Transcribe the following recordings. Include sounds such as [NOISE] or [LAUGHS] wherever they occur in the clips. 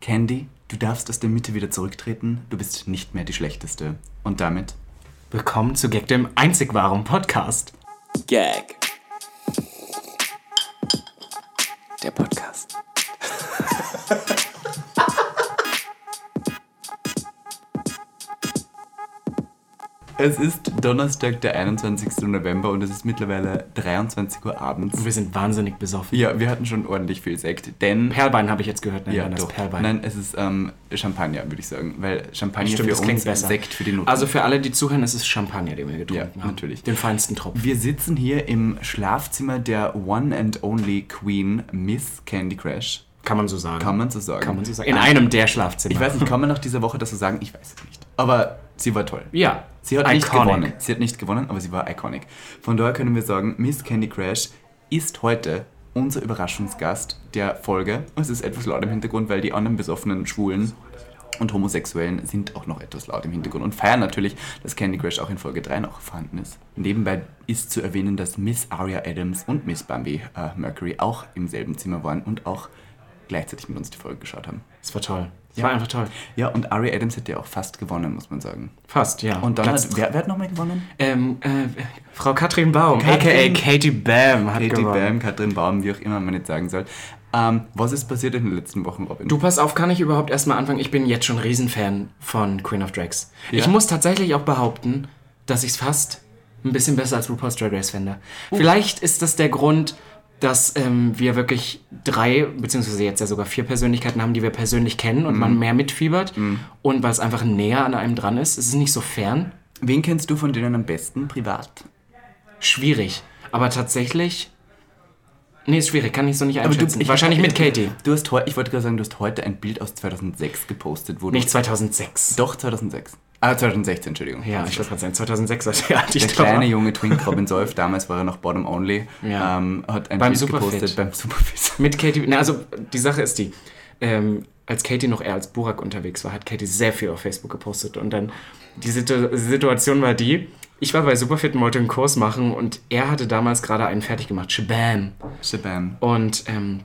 Candy, du darfst aus der Mitte wieder zurücktreten. Du bist nicht mehr die Schlechteste. Und damit Willkommen zu Gag, dem einzig wahren Podcast. Gag. Der Podcast. Es ist Donnerstag, der 21. November und es ist mittlerweile 23 Uhr abends. Und wir sind wahnsinnig besoffen. Ja, wir hatten schon ordentlich viel Sekt, denn... Perlbein habe ich jetzt gehört, nennt ja, das. Perlbein. Nein, es ist ähm, Champagner, würde ich sagen, weil Champagner Stimmt, für uns, besser. Sekt für die Noten. Also für alle, die zuhören, es ist Champagner, den wir getrunken Ja, haben. natürlich. Den feinsten Tropfen. wir sitzen hier im Schlafzimmer der One and Only Queen, Miss Candy Crash. Kann man so sagen. Kann man so sagen. Kann man so sagen. In einem der Schlafzimmer. Ich weiß nicht, kann man nach dieser Woche das so sagen? Ich weiß es nicht. Aber sie war toll. Ja. Sie hat nicht Iconic. gewonnen. Sie hat nicht gewonnen, aber sie war iconic. Von daher können wir sagen, Miss Candy Crash ist heute unser Überraschungsgast der Folge. Es ist etwas laut im Hintergrund, weil die anderen besoffenen Schwulen und Homosexuellen sind auch noch etwas laut im Hintergrund und feiern natürlich, dass Candy Crash auch in Folge 3 noch vorhanden ist. Nebenbei ist zu erwähnen, dass Miss Aria Adams und Miss Bambi äh, Mercury auch im selben Zimmer waren und auch gleichzeitig mit uns die Folge geschaut haben. Es war toll. Ja. war einfach toll. Ja, und Aria Adams hätte ja auch fast gewonnen, muss man sagen. Fast, ja. Und dann Platz hat, wer, wer hat nochmal gewonnen? Ähm, äh, Frau Katrin Baum, Katrin- a.k.a. Katie Bam, hat Katie gewonnen. Bam, Katrin Baum, wie auch immer man jetzt sagen soll. Ähm, was ist passiert in den letzten Wochen, Robin? Du, pass auf, kann ich überhaupt erstmal anfangen? Ich bin jetzt schon Riesenfan von Queen of Drags. Ja? Ich muss tatsächlich auch behaupten, dass ich es fast ein bisschen besser als RuPaul's Drag Race finde. Vielleicht ist das der Grund, dass ähm, wir wirklich drei, beziehungsweise jetzt ja sogar vier Persönlichkeiten haben, die wir persönlich kennen und man mehr mitfiebert. Und weil es einfach näher an einem dran ist. Es ist nicht so fern. Wen kennst du von denen am besten privat? Schwierig. Aber tatsächlich. Nee, ist schwierig, kann ich so nicht du- einschätzen. ich- Wahrscheinlich mit Katie. Du hast ich wollte gerade sagen, du hast heute ein Bild aus 2006 gepostet, wo Nicht du... 2006. Doch, 2006. Ah, 2016, Entschuldigung. Ja, ich wollte gerade sagen, 2006 war der alt ich Der kleine junge Twink Robin Solf, damals war er noch Bottom Only, Ja. ähm, hat ein Beim Bild Superfit. gepostet beim Superfit. Mit Katie, na, also [LAUGHS] die Sache ist die, ähm, als Katie noch eher als Burak unterwegs war, hat Katie sehr viel auf Facebook gepostet und dann die Situ Situation war die, ich war bei Superfit und wollte einen Kurs machen und er hatte damals gerade einen fertig gemacht, Shabam, Shabam. und ähm,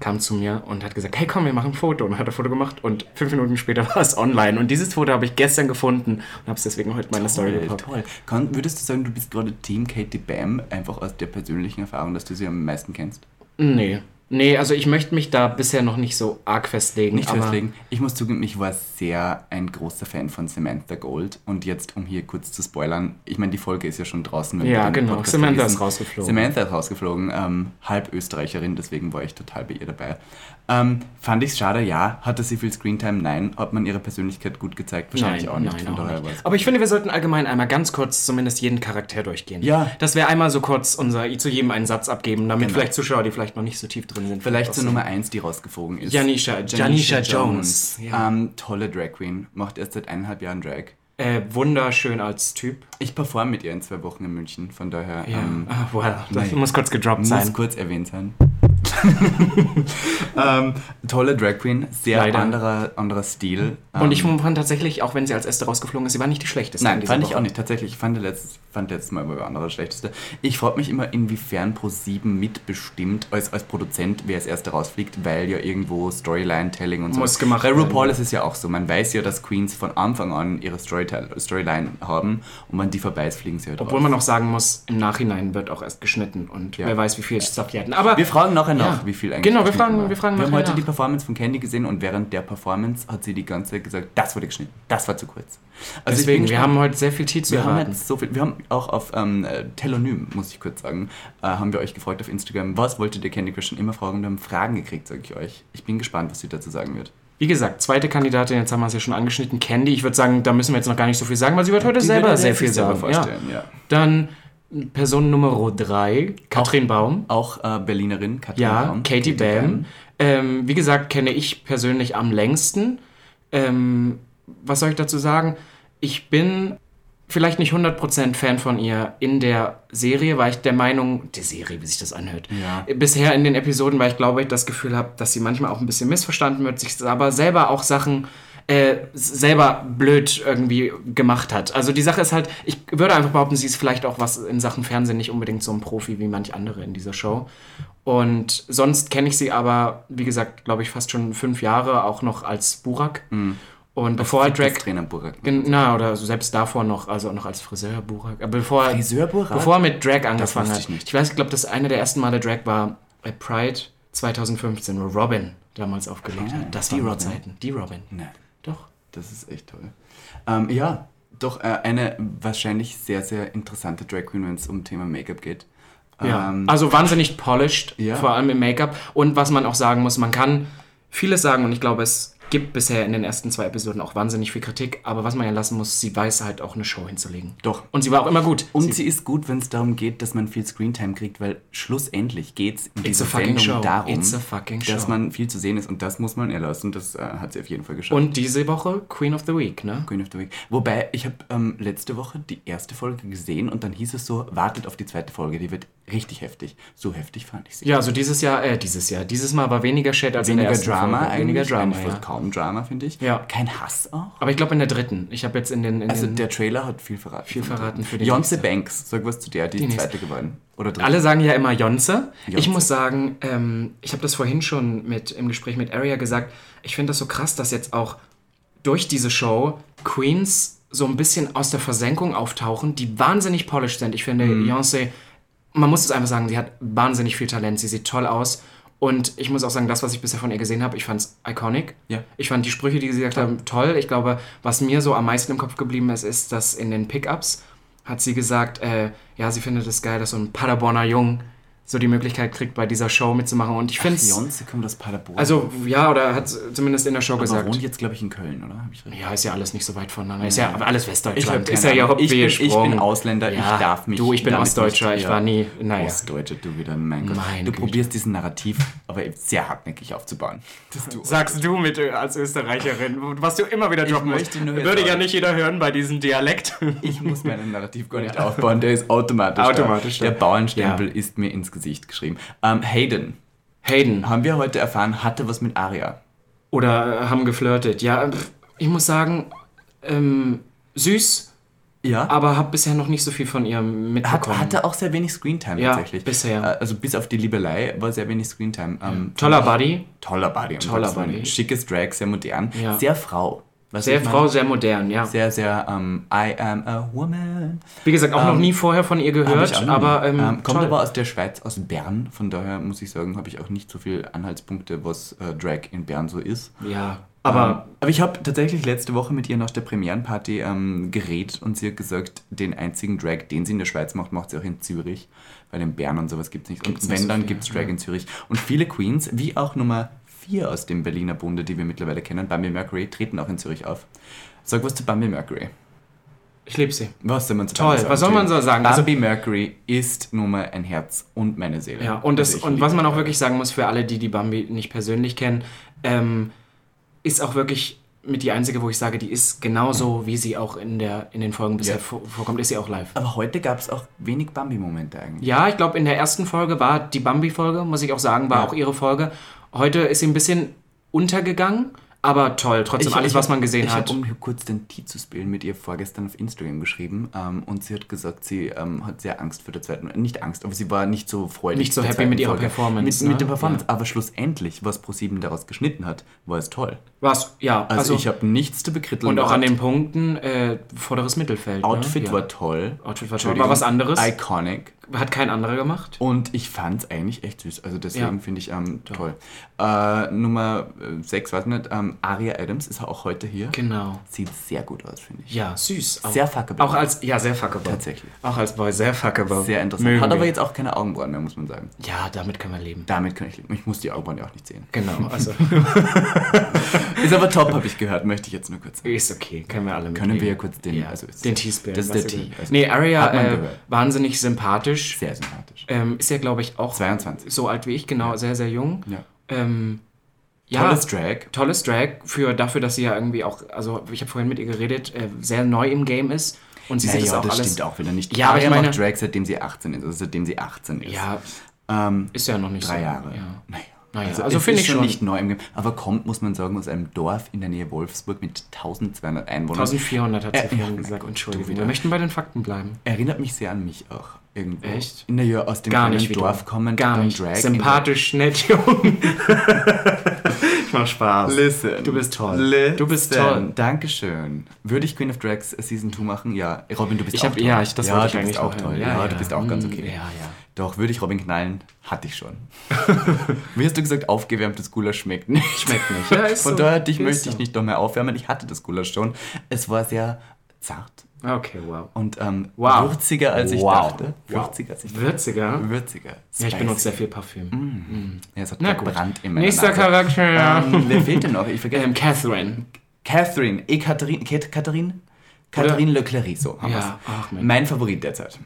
kam zu mir und hat gesagt, hey komm, wir machen ein Foto und hat ein Foto gemacht und fünf Minuten später [LAUGHS] war es online und dieses Foto habe ich gestern gefunden und habe es deswegen heute in meine Story gepackt. toll. Kann, würdest du sagen, du bist gerade Team Katie Bam, einfach aus der persönlichen Erfahrung, dass du sie am meisten kennst? Nee, nee, also ich möchte mich da bisher noch nicht so arg festlegen. Nicht festlegen. Ich muss zugeben, ich war sehr ein großer Fan von Samantha Gold. Und jetzt, um hier kurz zu spoilern, ich meine, die Folge ist ja schon draußen. wenn Ja, genau. Podcast Samantha verlesen. ist rausgeflogen. Samantha ist rausgeflogen, ähm, halb Österreicherin, deswegen war ich total bei ihr dabei. Ähm, fand ich es schade? Ja. Hatte sie viel Screentime? Nein. Hat man ihre Persönlichkeit gut gezeigt? Wahrscheinlich Nein, auch nicht. nein, Von auch nicht. Aber ich finde, wir sollten allgemein einmal ganz kurz zumindest jeden Charakter durchgehen. Ja. Dass wir einmal so kurz unser, zu jedem einen Satz abgeben, damit Genau. vielleicht Zuschauer, die vielleicht noch nicht so tief drin sind. Vielleicht zur Nummer 1, die rausgeflogen ist. Janisha, Janisha Jones. Ja. Ähm, tolle Drag Queen. Macht erst seit eineinhalb Jahren Drag. Äh, wunderschön als Typ. Ich performe mit ihr in zwei Wochen in München. Von daher Ja. ähm, ah, wow, das nein. muss kurz gedroppt muss sein. kurz erwähnt sein. [LAUGHS] ähm, tolle Drag Queen, sehr Leider. anderer, anderer Stil. Und ich ähm, fand tatsächlich, auch wenn sie als erste rausgeflogen ist, sie war nicht die schlechteste. in Nein, fand ich Woche. auch nicht. Tatsächlich, ich fand letztes, fand letztes Mal war andere schlechteste. Ich frage mich immer, inwiefern Pro7 mitbestimmt als, als Produzent, wer als erster rausfliegt, weil ja irgendwo Storyline-Telling und so. Muss gemacht Bei RuPaul ist es ja auch so. Man weiß ja, dass Queens von Anfang an ihre Storytell Storyline haben und wenn die vorbei ist, fliegen sie halt Obwohl raus. man auch sagen muss, im Nachhinein wird auch erst geschnitten und Ja. wer weiß, wie viel Stuff die hatten. Aber Wir fragen nachher nach, Ja. wie viel eigentlich Genau, wir fragen- war. wir fragen Wir haben heute nach. die Performance von Candy gesehen und während der Performance hat sie die ganze Zeit gesagt, das wurde geschnitten, das war zu kurz. Also deswegen, wir gespannt. haben heute sehr viel Tee zu wir haben jetzt so viel, wir haben auch auf ähm, äh, Telonym, muss ich kurz sagen, äh, haben wir euch gefragt auf Instagram, was wolltet ihr Candy Crush schon immer fragen und wir haben Fragen gekriegt, sage ich euch. Ich bin gespannt, was sie dazu sagen wird. Wie gesagt, zweite Kandidatin, jetzt haben wir es ja schon angeschnitten, Candy. Ich würde sagen, da müssen wir jetzt noch gar nicht so viel sagen, weil sie wird heute Die selber sehr viel selber sagen. Ja. vorstellen, ja. Dann Person Nummer 3, Katrin Baum. Auch äh, Berlinerin, Katrin Ja, Baum. Katie Bam. Ähm, wie gesagt, kenne ich persönlich am längsten. Ähm, was soll ich dazu sagen? Ich bin vielleicht nicht 100% Fan von ihr in der Serie, weil ich der Meinung, die Serie, wie sich das anhört, Ja. bisher in den Episoden, weil ich glaube, ich das Gefühl habe, dass sie manchmal auch ein bisschen missverstanden wird, sich aber selber auch Sachen äh, selber blöd irgendwie gemacht hat. Also die Sache ist halt, ich würde einfach behaupten, sie ist vielleicht auch was in Sachen Fernsehen nicht unbedingt so ein Profi wie manch andere in dieser Show. Und sonst kenne ich sie aber, wie gesagt, glaube ich, fast schon fünf Jahre auch noch als Burak. Und bevor er Drag Trainer Burak. Na, oder selbst davor noch, also noch als Friseur Burak. Aber bevor, er- Friseur Burak? bevor er mit Drag angefangen wusste ich hat. nicht. Ich weiß, ich glaube, das eine der ersten Male Drag war bei Pride 2015, wo Robin damals aufgelegt Ah, hat. Das die Robin. Zeiten. Die Robin. Nein. Das ist echt toll. Ähm, ja, doch äh, eine wahrscheinlich sehr, sehr interessante Drag Queen, wenn es um Thema Make-up geht. Ja. Ähm, also wahnsinnig polished, Ja. vor allem im Make-up. Und was man auch sagen muss, man kann vieles sagen und ich glaube, es gibt bisher in den ersten zwei Episoden auch wahnsinnig viel Kritik. Aber was man ja lassen muss, sie weiß halt auch eine Show hinzulegen. Doch. Und sie war auch immer gut. Und sie ist gut, wenn es darum geht, dass man viel Screentime kriegt, weil schlussendlich geht es in dieser Sendung show. darum, dass man viel zu sehen ist und das muss man erlassen. Das äh, hat sie auf jeden Fall geschafft. Und diese Woche Queen of the Week, ne? Queen of the Week. Wobei, ich habe ähm, letzte Woche die erste Folge gesehen und dann hieß es so, wartet auf die zweite Folge, die wird richtig heftig. So heftig fand ich sie. Ja, also dieses Jahr, äh, dieses Jahr, dieses Mal war weniger Shit als in Weniger der ersten Drama Folge. Weniger Drama, eigentlich ja. Kaum Drama, finde ich. Ja. Kein Hass auch. Aber ich glaube in der dritten. Ich habe jetzt in den, in Also den der Trailer hat viel verraten. Viel verraten für die Beyoncé nächste. Banks, sag was zu der, die, nächste. zweite geworden. Oder dritte. Alle sagen ja immer Jonze. Ich Jonze. muss sagen, ähm, ich habe das vorhin schon mit, im Gespräch mit Aria gesagt, ich finde das so krass, dass jetzt auch durch diese Show Queens so ein bisschen aus der Versenkung auftauchen, die wahnsinnig polished sind. Ich finde, Beyoncé, man muss es einfach sagen, sie hat wahnsinnig viel Talent, sie sieht toll aus. Und ich muss auch sagen, das, was ich bisher von ihr gesehen habe, ich fand es iconic. Ja. Ich fand die Sprüche, die sie gesagt haben, toll. Ich glaube, was mir so am meisten im Kopf geblieben ist, ist, dass in den Pickups hat sie gesagt, äh, ja, sie findet es geil, dass so ein Paderborner Jung so die Möglichkeit kriegt, bei dieser Show mitzumachen. Und ich finde es. Beyoncé kommt aus Paderborn. Also, ja, oder hat zumindest in der Show aber gesagt. wohnt jetzt, glaube ich, in Köln, oder? Ich? Ja, ist ja alles nicht so weit voneinander. Ist ja alles Ich Westdeutschland. hab ist ja Ahnung. ich, bin, ich bin Ausländer, Ja, ich darf mich. Du, ich bin Ostdeutscher, ich war nie. Naja. Ostdeutscher, du wieder, mein Gott. Meine du Güte. probierst diesen Narrativ, aber sehr hartnäckig aufzubauen. Du. Sagst du mit äh, als Österreicherin, was du immer wieder droppen musst. Würde ja nicht jeder hören bei diesem Dialekt. Ich muss meinen Narrativ gar nicht aufbauen, der ist automatisch. Automatisch. Der. Bauernstempel ist mir ins Gesicht geschrieben. Ähm, Hayden, Hayden. haben wir heute erfahren, hatte was mit Aria. Oder äh, haben geflirtet. Ja, pf, ich muss sagen, ähm, süß, Ja. aber habe bisher noch nicht so viel von ihr Hat, mitbekommen. hatte auch sehr wenig Screentime Ja, tatsächlich. bisher. Äh, Also bis auf die Liebelei war sehr wenig Screentime. Ähm, Toller Buddy. Toller um Toller. Body. Schickes Drag, sehr modern. Ja. Sehr Frau. Was Sehr? Frau, sehr modern, ja. Sehr, sehr, ähm, I am a woman. Wie gesagt, auch noch Ähm, nie vorher von ihr gehört, aber ähm, ähm, kommt toll. aber aus der Schweiz, aus Bern. Von daher muss ich sagen, habe ich auch nicht so viele Anhaltspunkte, was äh, Drag in Bern so ist. ja, aber aber ich habe tatsächlich letzte Woche mit ihr nach der Premierenparty ähm, geredet und sie hat gesagt, den einzigen Drag, den sie in der Schweiz macht, macht sie auch in Zürich. Weil in Bern und sowas gibt es nicht. Gibt's und wenn, so dann gibt es Drag ja. in Zürich. Und viele Queens, wie auch Nummer 4 aus dem Berliner Bunde, die wir mittlerweile kennen, Bambi Mercury, treten auch in Zürich auf. Sag was zu Bambi Mercury. ich liebe sie. Was soll man zu Toll, Bambi was soll man so sagen? Also- Bambi Mercury ist nun mal ein Herz und meine Seele. Ja, und, das, Also und was man auch wirklich sagen muss für alle, die die Bambi nicht persönlich kennen, ähm, ist auch wirklich mit die einzige, wo ich sage, die ist genauso, wie sie auch in, der, in den Folgen bisher Ja. vor, vorkommt, ist sie auch live. Aber heute gab es auch wenig Bambi-Momente eigentlich. Ja, ich glaube, in der ersten Folge war die Bambi-Folge, muss ich auch sagen, war Ja. auch ihre Folge. Heute ist sie ein bisschen untergegangen, aber toll, trotzdem alles, was hab- man gesehen ich hat. habe, um hier kurz den Tee zu spielen, mit ihr vorgestern auf Instagram geschrieben ähm, und sie hat gesagt, sie ähm, hat sehr Angst für der zweiten, nicht Angst, aber sie war nicht so freudig. Nicht so happy mit ihrer Folge. Performance, Mit, ne? mit der Performance, Ja. aber schlussendlich, was ProSieben daraus geschnitten hat, war es toll. Was? Ja, Also, also, ich habe nichts zu bekritteln. und auch an den Punkten äh, vorderes Mittelfeld. Outfit ne? ja. war toll. Outfit war toll. War was anderes. Iconic. Hat kein anderer gemacht. Und ich fand es eigentlich echt süß. Also deswegen Ja. finde ich ähm, toll. Äh, Nummer 6, weiß nicht, ähm, Aria Adams ist auch heute hier. Genau. Sieht sehr gut aus, finde ich. Ja, süß. Auch, Sehr fuckable. Auch als, ja, sehr fuckable. Tatsächlich. Auch als Boy, sehr fuckable. Sehr interessant. Mögen Hat aber wir. jetzt auch keine Augenbrauen mehr, muss man sagen. Ja, damit können wir leben. Damit kann ich leben. Ich muss die Augenbrauen ja auch nicht sehen. Genau, also [LAUGHS] Ist aber top, habe ich gehört, möchte ich jetzt nur kurz sagen. ist okay, können wir alle Können mitleben. wir ja kurz den, Ja, also den Teaspoon. Das ist der Tee. Also nee, Aria, man äh, wahnsinnig sympathisch. Sehr sympathisch. Ähm, ist ja, glaube ich, auch 22. so alt wie ich, genau, sehr, sehr jung. Ja. Ähm, ja, Tolles Drag. tolles Drag für dafür, dass sie ja irgendwie auch, also ich habe vorhin mit ihr geredet, äh, sehr neu im Game ist und sie sieht das Naja, auch das alles. stimmt auch wieder nicht. Ja, aber ich meine- Drag seitdem sie 18 ist, also seitdem sie 18 ist. Ja, Ähm, ist ja noch nicht drei so. Jahre. Ja. Naja. Naja, also, also finde ist ich schon. nicht neu im Game. Aber kommt, muss man sagen, aus einem Dorf in der Nähe Wolfsburg mit 1200 Einwohnern. 1400 hat sie Äh, vorhin ja, gesagt. Entschuldigung. Wir möchten bei den Fakten bleiben. Erinnert mich sehr an mich auch. Irgendwo. Echt? Naja, aus dem Gar kleinen Dorf du. kommend. Gar dann nicht. Drag Sympathisch, nett, jung. [LAUGHS] ich mach Spaß. Listen. Du bist toll. Listen. Du bist toll. Dankeschön. Würde ich Queen of Drags Season 2 machen? Ja. Robin, du bist Ich auch hab, toll. ja, ich, das ja, ich du bist auch toll. hören. Ja, du bist auch ganz Mm, okay. Ja, ja. Doch, würde ich Robin knallen? Hatte ich schon. [LAUGHS] Wie hast du gesagt, aufgewärmtes Gulasch schmeckt nicht. Schmeckt nicht. Ja, ist Von so. daher dich Ist möchte so. ich nicht noch mehr aufwärmen. Ich hatte das Gulasch schon. Es war sehr zart Okay, wow. und ähm, Wow. würziger, als ich Wow. dachte. Würziger, als ich Würziger? Würziger. Ja, ich Spicy. benutze sehr viel Parfüm. Ja, es hat Na gebrannt in meiner Nächster. Charakter. Ähm, wer fehlt denn noch? Ich vergesse. Ähm, Catherine. Catherine. Ekaterine. Kat- Katharine? Catherine Leclerc, so haben Ja, ach, Mensch. Mein Favorit derzeit.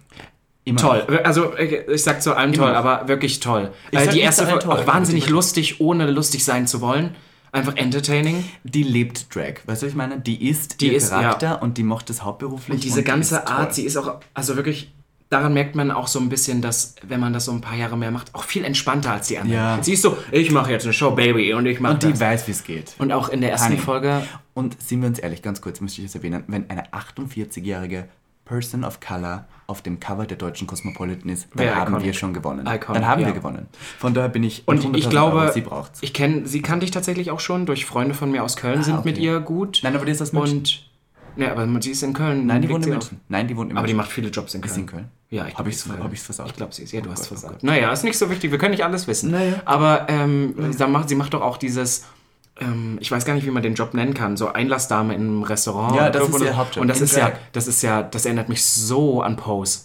Immer Toll. Also, ich sag zu allem toll, noch. aber wirklich toll. Äh, die erste Folge toll, auch wahnsinnig lustig, ohne lustig sein zu wollen. Einfach entertaining. Die lebt Drag. Weißt du, was ich meine? Die ist Die ihr ist- Charakter und die macht das hauptberuflich. Und diese die ganze ist toll. Art, sie ist auch, also wirklich, daran merkt man auch so ein bisschen, dass, wenn man das so ein paar Jahre mehr macht, auch viel entspannter als die anderen. Ja. Sie ist so, ich mache jetzt eine Show, Baby, und ich mache Und die das. weiß, wie es geht. Und auch in der ersten Honey. Folge, Und sind wir uns ehrlich, ganz kurz möchte ich es erwähnen, wenn eine 48-jährige Person of Color auf dem Cover der deutschen Cosmopolitan ist, dann Wäre haben iconic. wir schon gewonnen. Iconic, dann haben ja. wir gewonnen. Von daher bin ich und 100.000 ich glaube, Euro, sie braucht's. ich kenne, sie kannte ich tatsächlich auch schon, durch Freunde von mir aus Köln sind okay. mit ihr gut. Nein, aber die ist aus München. Und, ja, aber sie ist in Köln. Nein, die wohnt in München. Nein, die wohnt in. Aber die macht viele Jobs in Köln. Ist in Köln? Ja, ich Hab ich's- glaub, hab ich's versaut? Ich glaube, sie ist. Ja, du Oh hast Gott, oh versaut. Gott. Naja, ist nicht so wichtig. Wir können nicht alles wissen. Naja. Aber ähm, sie, macht, sie macht doch auch dieses. Ähm, ich weiß gar nicht, wie man den Job nennen kann. So Einlassdame in einem Restaurant. Ja, das ist ihr Hauptjob. Und das ist ja, das ist ja, das erinnert mich so an Pose.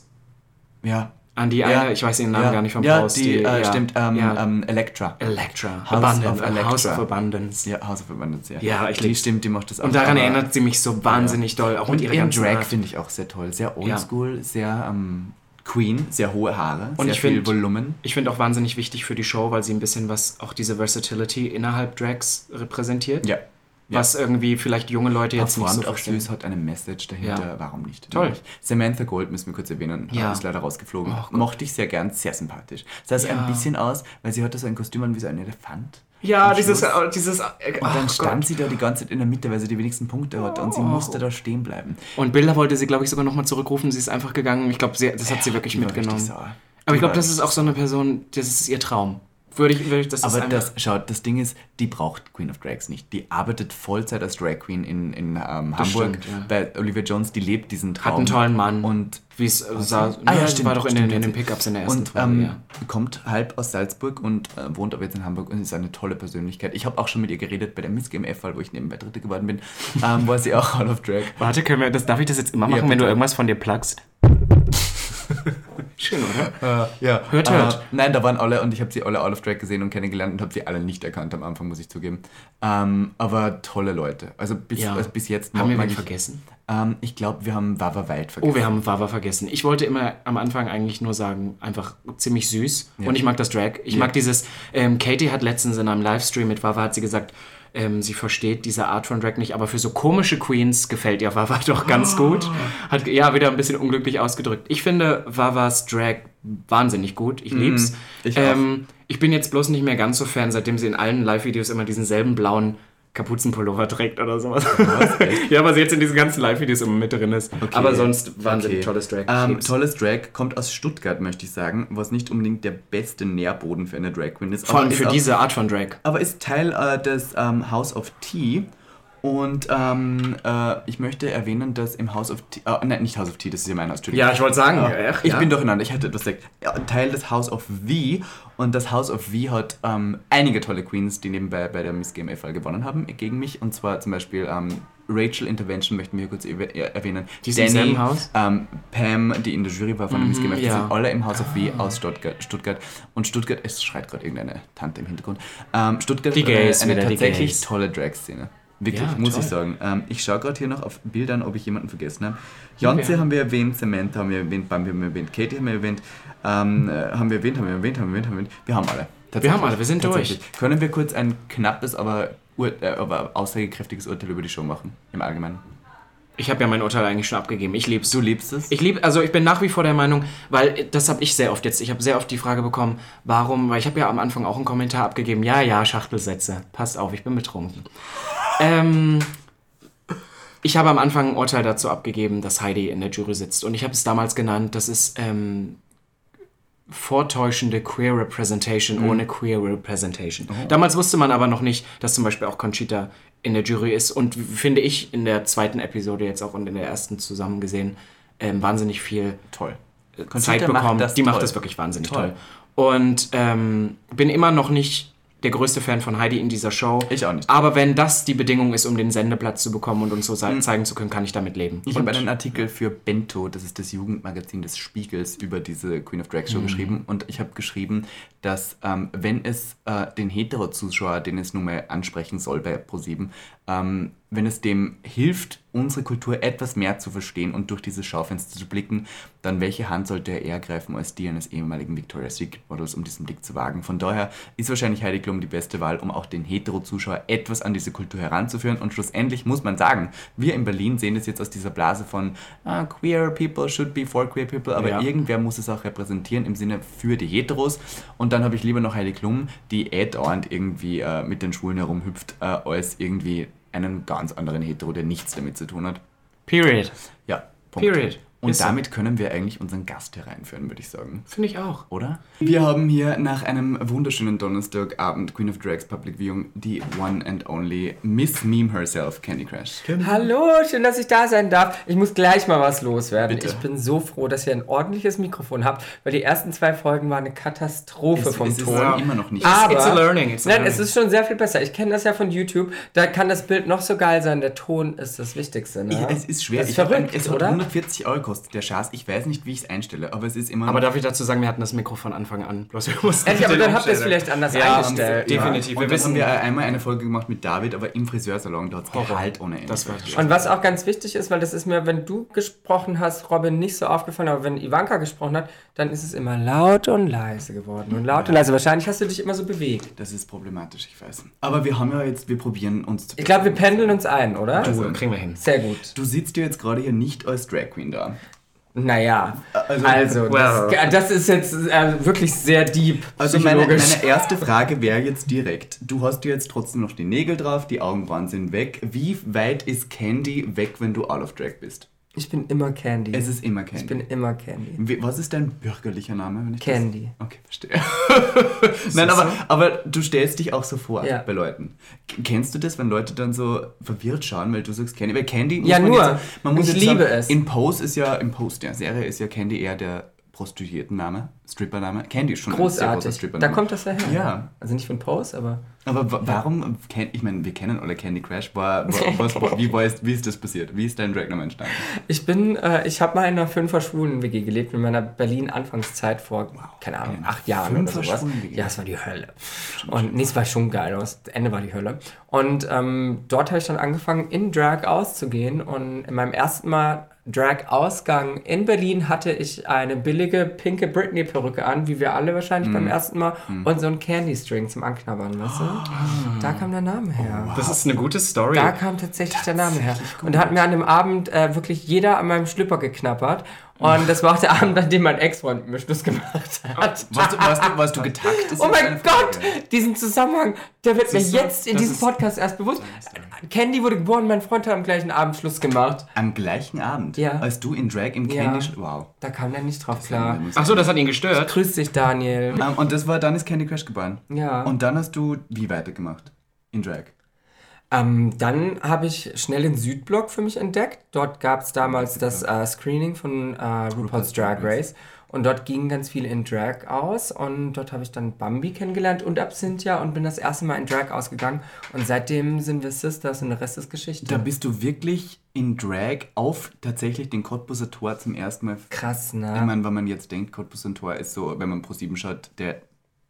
Ja. An die ja. eine, ich weiß den Namen ja. gar nicht von ja, Pose. Die, äh, ja. stimmt, ähm, ja. ähm, Electra. Electra. House Abundance. of Electra. House of Abundance. Ja, House of Abundance, ja. Ja, ich die stimmt, die macht das auch. Und daran erinnert sie mich so wahnsinnig doll. Auch Und ihren Drag finde ich auch sehr toll. Sehr oldschool, sehr ähm, Queen, sehr hohe Haare, Und sehr ich viel find- Volumen. Ich finde auch wahnsinnig wichtig für die Show, weil sie ein bisschen was, auch diese Versatility innerhalb Drags repräsentiert. Ja. Was irgendwie vielleicht junge Leute jetzt nicht so auch verstehen. süß, hat eine Message dahinter, Ja. warum nicht? Toll. Samantha Gold müssen wir kurz erwähnen, Ja. ist leider rausgeflogen. Oh. Mochte ich sehr gern, sehr sympathisch. Sah so Ja. ein bisschen aus, weil sie hatte so ein Kostüm an wie so ein Elefant. Ja, dieses, äh, dieses. Äh, Und dann stand Gott. sie da die ganze Zeit in der Mitte, weil sie die wenigsten Punkte hatte und sie Oh. musste da stehen bleiben. Und Bilder wollte sie, glaube ich, sogar nochmal zurückrufen. Sie ist einfach gegangen. Ich glaube, das hat sie wirklich war mitgenommen. Aber ich glaube, das ist auch so eine Person, das ist ihr Traum. Würde ich, würde ich das Aber das, schaut, das Ding ist, die braucht Queen of Drags nicht. Die arbeitet Vollzeit als Drag Queen in, in ähm, Hamburg. stimmt, ja. Bei Olivia Jones, die lebt diesen Traum. hat einen tollen Mann. Und wie es äh, sah. Ah, ja, das stimmt, war doch in, stimmt, den, in den. Pickups in der ersten und Folge. ähm, ja. kommt halb aus Salzburg und äh, wohnt aber jetzt in Hamburg und ist eine tolle Persönlichkeit. Ich habe auch schon mit ihr geredet bei der Miss GMF-Wahl, wo ich nebenbei Dritte geworden bin. Ähm, war sie auch Hall of Drag. Warte, können wir, das, darf ich das jetzt immer machen, Ja, wenn du irgendwas von dir plugst? Schön, oder? [LAUGHS] Äh, ja. Hört, hört. Äh, nein, da waren alle und ich habe sie alle All of Drag gesehen und kennengelernt und habe sie alle nicht erkannt am Anfang, muss ich zugeben. Ähm, aber tolle Leute. Also bis, Ja. also bis jetzt Haben wir wen vergessen? Ähm, ich glaube, wir haben Wawa Wild vergessen. Oh, wir haben Wawa vergessen. Ich wollte immer am Anfang eigentlich nur sagen, einfach ziemlich süß. Ja. Und ich mag das Drag. Ich Ja. mag dieses. Ähm, Katie hat letztens in einem Livestream mit Wawa hat sie gesagt, ähm, sie versteht diese Art von Drag nicht, aber für so komische Queens gefällt ihr Wawa doch ganz Oh. gut. Hat ja wieder ein bisschen unglücklich ausgedrückt. Ich finde Wawas Drag wahnsinnig gut. Ich lieb's. Mhm. ich ähm, ich bin jetzt bloß nicht mehr ganz so Fan, seitdem sie in allen Live-Videos immer diesen selben blauen Kapuzenpullover trägt oder sowas. [LAUGHS] ja, aber sie jetzt in diesen ganzen Live-Videos immer mit drin ist. Aber sonst wahnsinnig Okay. tolles Drag. Ähm, tolles Drag, kommt aus Stuttgart, möchte ich sagen, was nicht unbedingt der beste Nährboden für eine Drag Queen ist. Vor allem aber für ist auch, diese Art von Drag. Aber ist Teil äh, des ähm, House of Tea. Und ähm, äh, ich möchte erwähnen, dass im House of Tea, äh, nein, nicht House of Tea, das ist ja mein Haus. Ja, ich wollte sagen, Ah, ach, ich ja. bin durcheinander, ich hätte etwas gesagt. Ja, Teil des House of V und das House of V hat ähm, einige tolle Queens, die nebenbei bei der Miss GMFL gewonnen haben, gegen mich. Und zwar zum Beispiel ähm, Rachel Intervention möchten wir hier kurz äh, erwähnen. Die ist im selben Haus? Ähm, Pam, die in der Jury war von der Miss GMFL, die ja. sind alle im House of V aus Stuttgart. Stuttgart. Und Stuttgart, es schreit gerade irgendeine Tante im Hintergrund. Ähm, Stuttgart Die hat eine, eine tatsächlich tolle Drag-Szene. Wirklich, Ja, muss toll. ich sagen. Ähm, ich schaue gerade hier noch auf Bildern, ob ich jemanden vergessen habe. Jonze wir- haben wir erwähnt, Samantha haben wir erwähnt, Bambi haben wir erwähnt, Katie haben wir erwähnt, ähm, äh, haben wir erwähnt, haben wir erwähnt, haben wir erwähnt, haben wir erwähnt. Wir haben alle. Wir haben alle, wir sind Tatsächlich. Können wir kurz ein knappes, aber, ur äh, aber aussagekräftiges Urteil über die Show machen? Im Allgemeinen. Ich habe ja mein Urteil eigentlich schon abgegeben. Ich lieb's. Du liebst es? Ich liebe, also ich bin nach wie vor der Meinung, weil das habe ich sehr oft jetzt, ich habe sehr oft die Frage bekommen, warum, weil ich habe ja am Anfang auch einen Kommentar abgegeben, ja, ja, Schachtelsätze, passt auf, ich bin betrunken. ähm, ich habe am Anfang ein Urteil dazu abgegeben, dass Heidi in der Jury sitzt und ich habe es damals genannt, das ist ähm, vortäuschende Queer Representation ohne Queer Representation. Damals wusste man aber noch nicht, dass zum Beispiel auch Conchita in der Jury ist und finde ich in der zweiten Episode jetzt auch und in der ersten zusammen gesehen ähm, wahnsinnig viel toll. Zeit Conchita macht bekommen. das die macht toll. das wirklich wahnsinnig Toll. toll. Und ähm, bin immer noch nicht der größte Fan von Heidi in dieser Show. Ich auch nicht. Aber wenn das die Bedingung ist, um den Sendeplatz zu bekommen und uns so sei- zeigen zu können, kann ich damit leben. Hm. Ich habe einen Artikel für Bento, das ist das Jugendmagazin des Spiegels, über diese Queen of Drag. Show geschrieben. Und ich habe geschrieben, dass ähm, wenn es äh, den Hetero-Zuschauer, den es nun mal ansprechen soll bei ProSieben, ähm, wenn es dem hilft, unsere Kultur etwas mehr zu verstehen und durch dieses Schaufenster zu blicken, dann welche Hand sollte er eher greifen als die eines ehemaligen Victoria's Secret Models, um diesen Blick zu wagen. Von daher ist wahrscheinlich Heidi Klum die beste Wahl, um auch den Hetero-Zuschauer etwas an diese Kultur heranzuführen. Und schlussendlich muss man sagen, wir in Berlin sehen das jetzt aus dieser Blase von ah, queer people should be for queer people, aber Ja. irgendwer muss es auch repräsentieren im Sinne für die Heteros. Und dann habe ich lieber noch Heidi Klum, die eh dauernd irgendwie äh, mit den Schwulen herumhüpft, äh, als irgendwie einen ganz anderen Hetero, der nichts damit zu tun hat. Period. Ja, Punkt. Period. Und Ist so. damit können wir eigentlich unseren Gast hereinführen, würde ich sagen. Finde ich auch. Oder? Wir haben hier nach einem wunderschönen Donnerstagabend Queen of Drags Public Viewing die one and only Miss Meme herself, Candy Crash. Hallo, schön, dass ich da sein darf. Ich muss gleich mal was loswerden. Bitte. Ich bin so froh, dass ihr ein ordentliches Mikrofon habt, weil die ersten zwei Folgen waren eine Katastrophe Es, vom es ist Ton. immer noch nicht. Aber, It's a learning, it's a nein, learning. es ist schon sehr viel besser. Ich kenne das ja von YouTube. Da kann das Bild noch so geil sein. Der Ton ist das Wichtigste. Ne? Ja, es ist schwer. Das ist ich verrückt, ein, es hat oder? 140 Euro gekostet, der Schaß. Ich weiß nicht, wie ich es einstelle, aber es ist immer Aber darf ich dazu sagen, wir hatten das Mikro von Anfang an. Bloß wir mussten Ehrlich, aber dann habt ihr es vielleicht anders Ja, eingestellt. definitiv. Und Wir wissen, haben wir einmal eine Folge gemacht mit David, aber im Friseursalon, da hat es Gehalt ohne Ende. Das war Und was auch ganz wichtig ist, weil das ist mir, wenn du gesprochen hast, Robin, nicht so aufgefallen, aber wenn Ivanka gesprochen hat, dann ist es immer laut und leise geworden. Und laut und leise. Wahrscheinlich hast du dich immer so bewegt. Das ist problematisch, ich weiß. Aber wir haben ja jetzt, wir probieren uns zu... Ich glaube, wir pendeln uns ein, oder? du, kriegen wir hin. Sehr gut. Du sitzt ja jetzt gerade hier nicht als Drag Queen da. Naja, Also- also, Well. das, das ist jetzt äh, wirklich sehr deep. Also meine, meine erste Frage wäre jetzt direkt. Du hast dir jetzt trotzdem noch die Nägel drauf, die Augenbrauen sind weg. Wie weit ist Candy weg, wenn du out of drag bist? Ich bin immer Candy. Es ist immer Candy. ich bin immer Candy. Wie- Was ist dein bürgerlicher Name? Wenn ich Candy. Das? Okay, verstehe. [LAUGHS] Nein, aber, aber du stellst dich auch so vor Ja. bei Leuten. Kennst du das, wenn Leute dann so verwirrt schauen, weil du sagst Candy? Weil Candy muss Ja, man nur. Jetzt, man muss Ich liebe sagen, es. In Pose ist ja, im Post der Serie ist ja Candy eher der Prostituiertenname, Strippername. Candy ist schon ein sehr großer Großartig. Strippername. Da kommt das ja her. Ja. Also nicht von Pose, aber. Aber wa- warum, kennt, ich meine, wir kennen alle Candy Crash, war, war, [LAUGHS] was, wie, war ist, wie ist das passiert? Wie ist dein Dragname entstanden? Ich bin, äh, ich habe mal in einer fünfer schwulen WG gelebt in meiner Berlin-Anfangszeit vor, keine Ahnung, eine acht Jahren oder sowas. Ja, es war die Hölle. Und nee, es war schon geil, aber das Ende war die Hölle. Und ähm, dort habe ich dann angefangen, in Drag auszugehen. Und in meinem ersten Mal Drag-Ausgang in Berlin hatte ich eine billige pinke Britney-Perücke an, wie wir alle wahrscheinlich Mhm. beim ersten Mal, und so ein Candy-String zum Anknabbern, weißt du? Da kam der Name her. Das ist eine gute Story. Da kam tatsächlich der Name her. Und da hat mir an dem Abend äh, wirklich jeder an meinem Schlüpper geknappert. Und das war auch der Abend, an dem mein Ex-Freund mit mir Schluss gemacht hat. Warst du, warst du, warst du getakt? Ist Oh mein. Gott, diesen Zusammenhang, der wird mir du? jetzt in Das diesem Podcast erst bewusst. Candy wurde geboren, mein Freund hat am gleichen Abend Schluss gemacht. Am gleichen Abend, Ja. als du in Drag im Ja. Candy... Wow. Da kam der nicht drauf klar. Ach so, das hat ihn gestört. Grüß dich, Daniel. Ähm, und das war, dann ist Candy Crash geboren. Ja. Und dann hast du wie weitergemacht? In Drag? Ähm, dann habe ich schnell den Südblock für mich entdeckt. Dort gab es damals das äh, Screening von äh, RuPaul's Drag Race. Und dort gingen ganz viele in Drag aus. Und dort habe ich dann Bambi kennengelernt und Absinthia und bin das erste Mal in Drag ausgegangen. Und seitdem sind wir Sisters und der Rest ist Geschichte. Da bist du wirklich in Drag auf tatsächlich den Cottbuser Tor zum ersten Mal. Krass, Ich ne? meine, wenn man jetzt denkt, Cottbuser Tor ist so, wenn man pro 7 schaut, der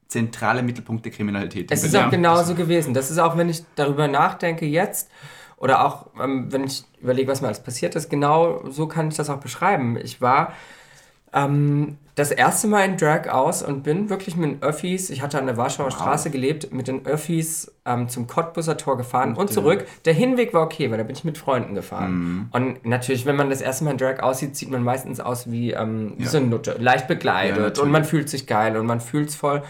zentrale Mittelpunkt der Kriminalität. Es ist auch genauso gewesen. Das ist auch, wenn ich darüber nachdenke jetzt, oder auch, ähm, wenn ich überlege, was mir alles passiert ist, genau so kann ich das auch beschreiben. Ich war Ähm, das erste Mal in Drag aus und bin wirklich mit den Öffis, ich hatte an der Warschauer Straße gelebt, mit den Öffis ähm, zum Cottbuser Tor gefahren und zurück. Der Hinweg war okay, weil da bin ich mit Freunden gefahren. Und natürlich, wenn man das erste Mal in Drag aussieht, sieht man meistens aus wie ähm, so eine Nutte, leicht Ja, bekleidet natürlich. und man fühlt sich geil und man fühlt's voll.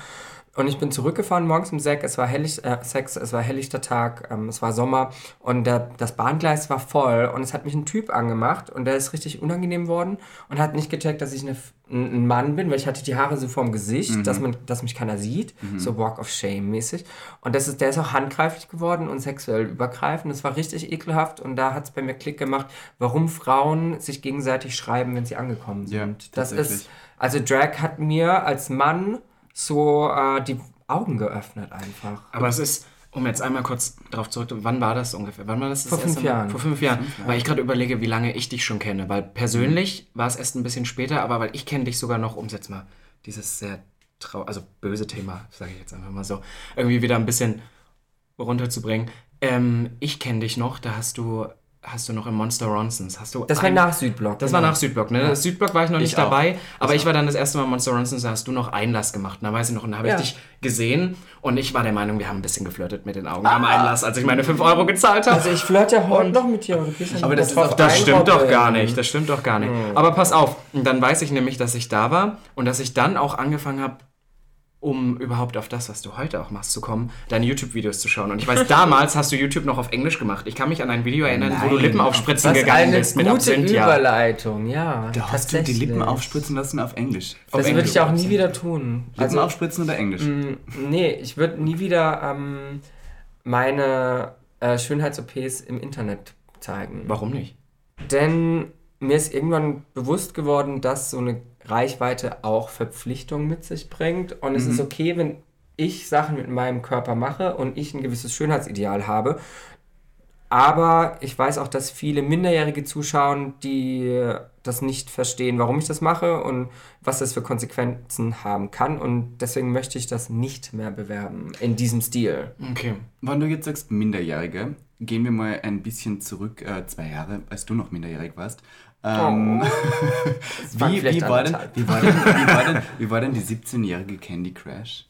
Und ich bin zurückgefahren morgens um sechs, es war hellig, äh, sechs, es war helllichter Tag, ähm, es war Sommer. Und der, das Bahngleis war voll. Und es hat mich ein Typ angemacht. Und der ist richtig unangenehm worden und hat nicht gecheckt, dass ich eine, ein Mann bin, weil ich hatte die Haare so vorm Gesicht, dass, man, dass mich keiner sieht, so Walk of Shame mäßig. Und das ist, der ist auch handgreiflich geworden und sexuell übergreifend. Das war richtig ekelhaft. Und da hat es bei mir Klick gemacht, warum Frauen sich gegenseitig schreiben, wenn sie angekommen sind. Ja, das ist, also Drag hat mir als Mann so äh, die Augen geöffnet einfach. Aber es ist, um jetzt einmal kurz darauf zurück, wann war das ungefähr? Wann war das, das Vor fünf? Jahren. Vor fünf Jahren. Weil ich gerade überlege, wie lange ich dich schon kenne. Weil persönlich war es erst ein bisschen später, aber weil ich kenne dich sogar noch, um es jetzt mal dieses sehr trau also böse Thema, sage ich jetzt einfach mal so, irgendwie wieder ein bisschen runterzubringen. Ähm, ich kenne dich noch, da hast du, hast du noch im Monster Ronsons, hast du Das war ein- nach Südblock. das genau. war nach Südblock, ne? Südblock war ich noch nicht Ich auch. dabei, aber ich war dann das erste Mal Monster Ronsons, da hast du noch Einlass gemacht. Da weiß ich noch, und da habe Ja. ich dich gesehen und ich war der Meinung, wir haben ein bisschen geflirtet mit den Augen am Einlass, als ich meine 5 Euro gezahlt habe. Also ich flirte heute noch mit dir. aber ja das auch- Das ein, stimmt doch gar nicht, das stimmt doch gar nicht. Aber pass auf, dann weiß ich nämlich, dass ich da war und dass ich dann auch angefangen habe, um überhaupt auf das, was du heute auch machst, zu kommen, deine YouTube-Videos zu schauen. Und ich weiß, damals hast du YouTube noch auf Englisch gemacht. Ich kann mich an ein Video erinnern, wo du Nein. Lippen aufspritzen Was gegangen eine bist mit gute Absinth, ja. Überleitung, ja. Da hast du die. Lippen aufspritzen lassen auf Englisch. Das würde Englisch. ich auch nie wieder tun. Lippen Also, aufspritzen oder Englisch? nee, ich würde nie wieder ähm, meine äh, Schönheits-OPs im Internet zeigen. Warum nicht? Denn mir ist irgendwann bewusst geworden, dass so eine Reichweite auch Verpflichtung mit sich bringt. Und es ist okay, wenn ich Sachen mit meinem Körper mache und ich ein gewisses Schönheitsideal habe. Aber ich weiß auch, dass viele Minderjährige zuschauen, die das nicht verstehen, warum ich das mache und was das für Konsequenzen haben kann. Und deswegen möchte ich das nicht mehr bewerben in diesem Stil. Okay. Wenn du jetzt sagst Minderjährige, gehen wir mal ein bisschen zurück, äh, zwei Jahre, als du noch minderjährig warst. Ähm, [LAUGHS] wie, war denn, anderthalb. wie, war denn, wie, war denn, wie war denn die 17-jährige Candy Crash?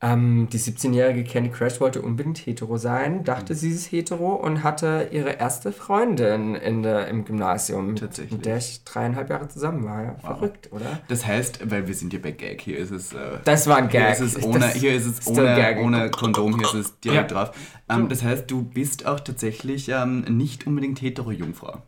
Ähm, die 17-jährige Candy Crash wollte unbedingt hetero sein, dachte, sie ist hetero und hatte ihre erste Freundin in der, im Gymnasium, mit, Tatsächlich. mit der ich dreieinhalb Jahre zusammen war. Ja, Verrückt, oder? Das heißt, weil wir sind hier bei Gag, hier ist es. Äh, Das war ein Hier Gag. ist es ohne, das- hier ist es ohne, ohne Kondom, hier ist es direkt Ja. drauf. Ähm, das heißt, du bist auch tatsächlich ähm, nicht unbedingt hetero-Jungfrau.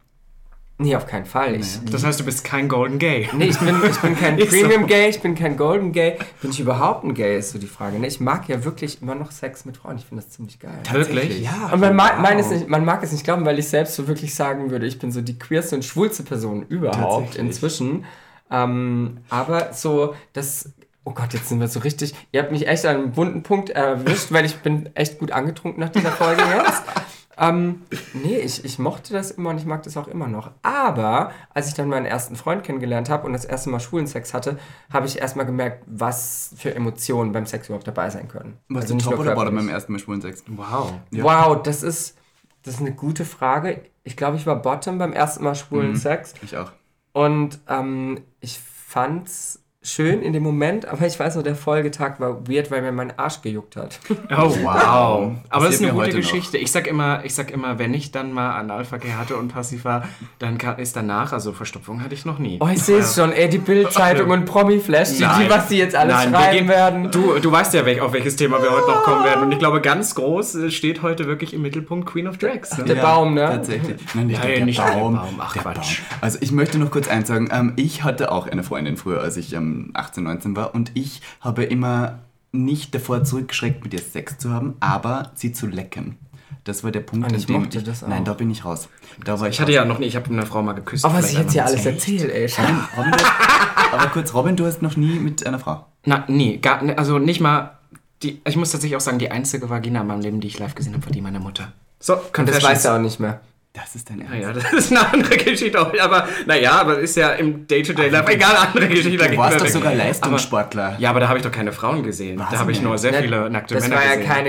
Nee, auf keinen Fall. Ich, Das heißt, du bist kein Golden Gay. nee, ich bin, ich bin kein [LAUGHS] Ist so. Premium Gay, ich bin kein Golden Gay. Bin ich überhaupt ein Gay, ist so die Frage. Ne? Ich mag ja wirklich immer noch Sex mit Frauen. Ich finde das ziemlich geil. Wirklich? Ja. Und man, mag, wow. mein es nicht, man mag es nicht glauben, weil ich selbst so wirklich sagen würde, ich bin so die queerste und schwulste Person überhaupt inzwischen. Ähm, aber so, das. Oh Gott, jetzt sind wir so richtig. Ihr habt mich echt an einem bunten Punkt erwischt, weil ich bin echt gut angetrunken nach dieser Folge jetzt. [LAUGHS] Ähm, nee, ich, ich mochte das immer und ich mag das auch immer noch. Aber als ich dann meinen ersten Freund kennengelernt habe und das erste Mal schwulen Sex hatte, habe ich erstmal gemerkt, was für Emotionen beim Sex überhaupt dabei sein können. Warst du top oder bottom beim ersten Mal schwulen Sex? Wow. Wow, das ist, das ist eine gute Frage. Ich glaube, ich war Bottom beim ersten Mal schwulen Sex. Ich auch. Und ähm, ich fand's schön in dem Moment, aber ich weiß noch, der Folgetag war weird, weil mir mein Arsch gejuckt hat. Oh, wow. Aber das ist eine gute heute noch. Geschichte. Ich sag immer, ich sag immer, wenn ich dann mal Analverkehr hatte und passiv war, dann ist danach, also Verstopfung hatte ich noch nie. Oh, ich sehe es schon, ey, die Bildzeitung und Promi-Flash, die, die, was die jetzt alles Nein, wir schreiben gehen- werden. Du, du weißt ja, welch, auf welches Thema wir heute noch kommen werden. Und ich glaube, ganz groß äh, steht heute wirklich im Mittelpunkt Queen of Drags. Ne? Der Baum, ne? Tatsächlich. Nein, nicht, Nein, der, nicht der Baum. Baum. Ach, der Quatsch. Baum. Also ich möchte noch kurz eins sagen. Ähm, ich hatte auch eine Freundin früher, als ich ähm, 18, 19 war. Und ich habe immer nicht davor zurückgeschreckt, mit ihr Sex zu haben, aber sie zu lecken. Das war der Punkt, Und an ich dem mochte das auch. Nein, da bin ich raus. Da war ich, Ich hatte ja noch nie, ich habe eine Frau mal geküsst. Oh, was ich jetzt hier einmal alles erzähle, ey. Nein, Robin, hast, aber kurz, Robin, du hast noch nie mit einer Frau. Na, nie. Gar, ne, also nicht mal. Die, ich muss tatsächlich auch sagen, die einzige Vagina in meinem Leben, die ich live gesehen habe, war die meiner Mutter. So, Und das Confessions. weiß er auch nicht mehr. Das ist dein Ernst. Naja, das ist eine andere Geschichte. auch. Aber naja, aber ist ja im Day-to-Day-Life egal, andere Geschichte. Du warst doch sogar Aber, Leistungssportler. ja, aber da habe ich doch keine Frauen gesehen. Was da habe ich nur sehr Ja, viele nackte Das Männer war ja gesehen. keine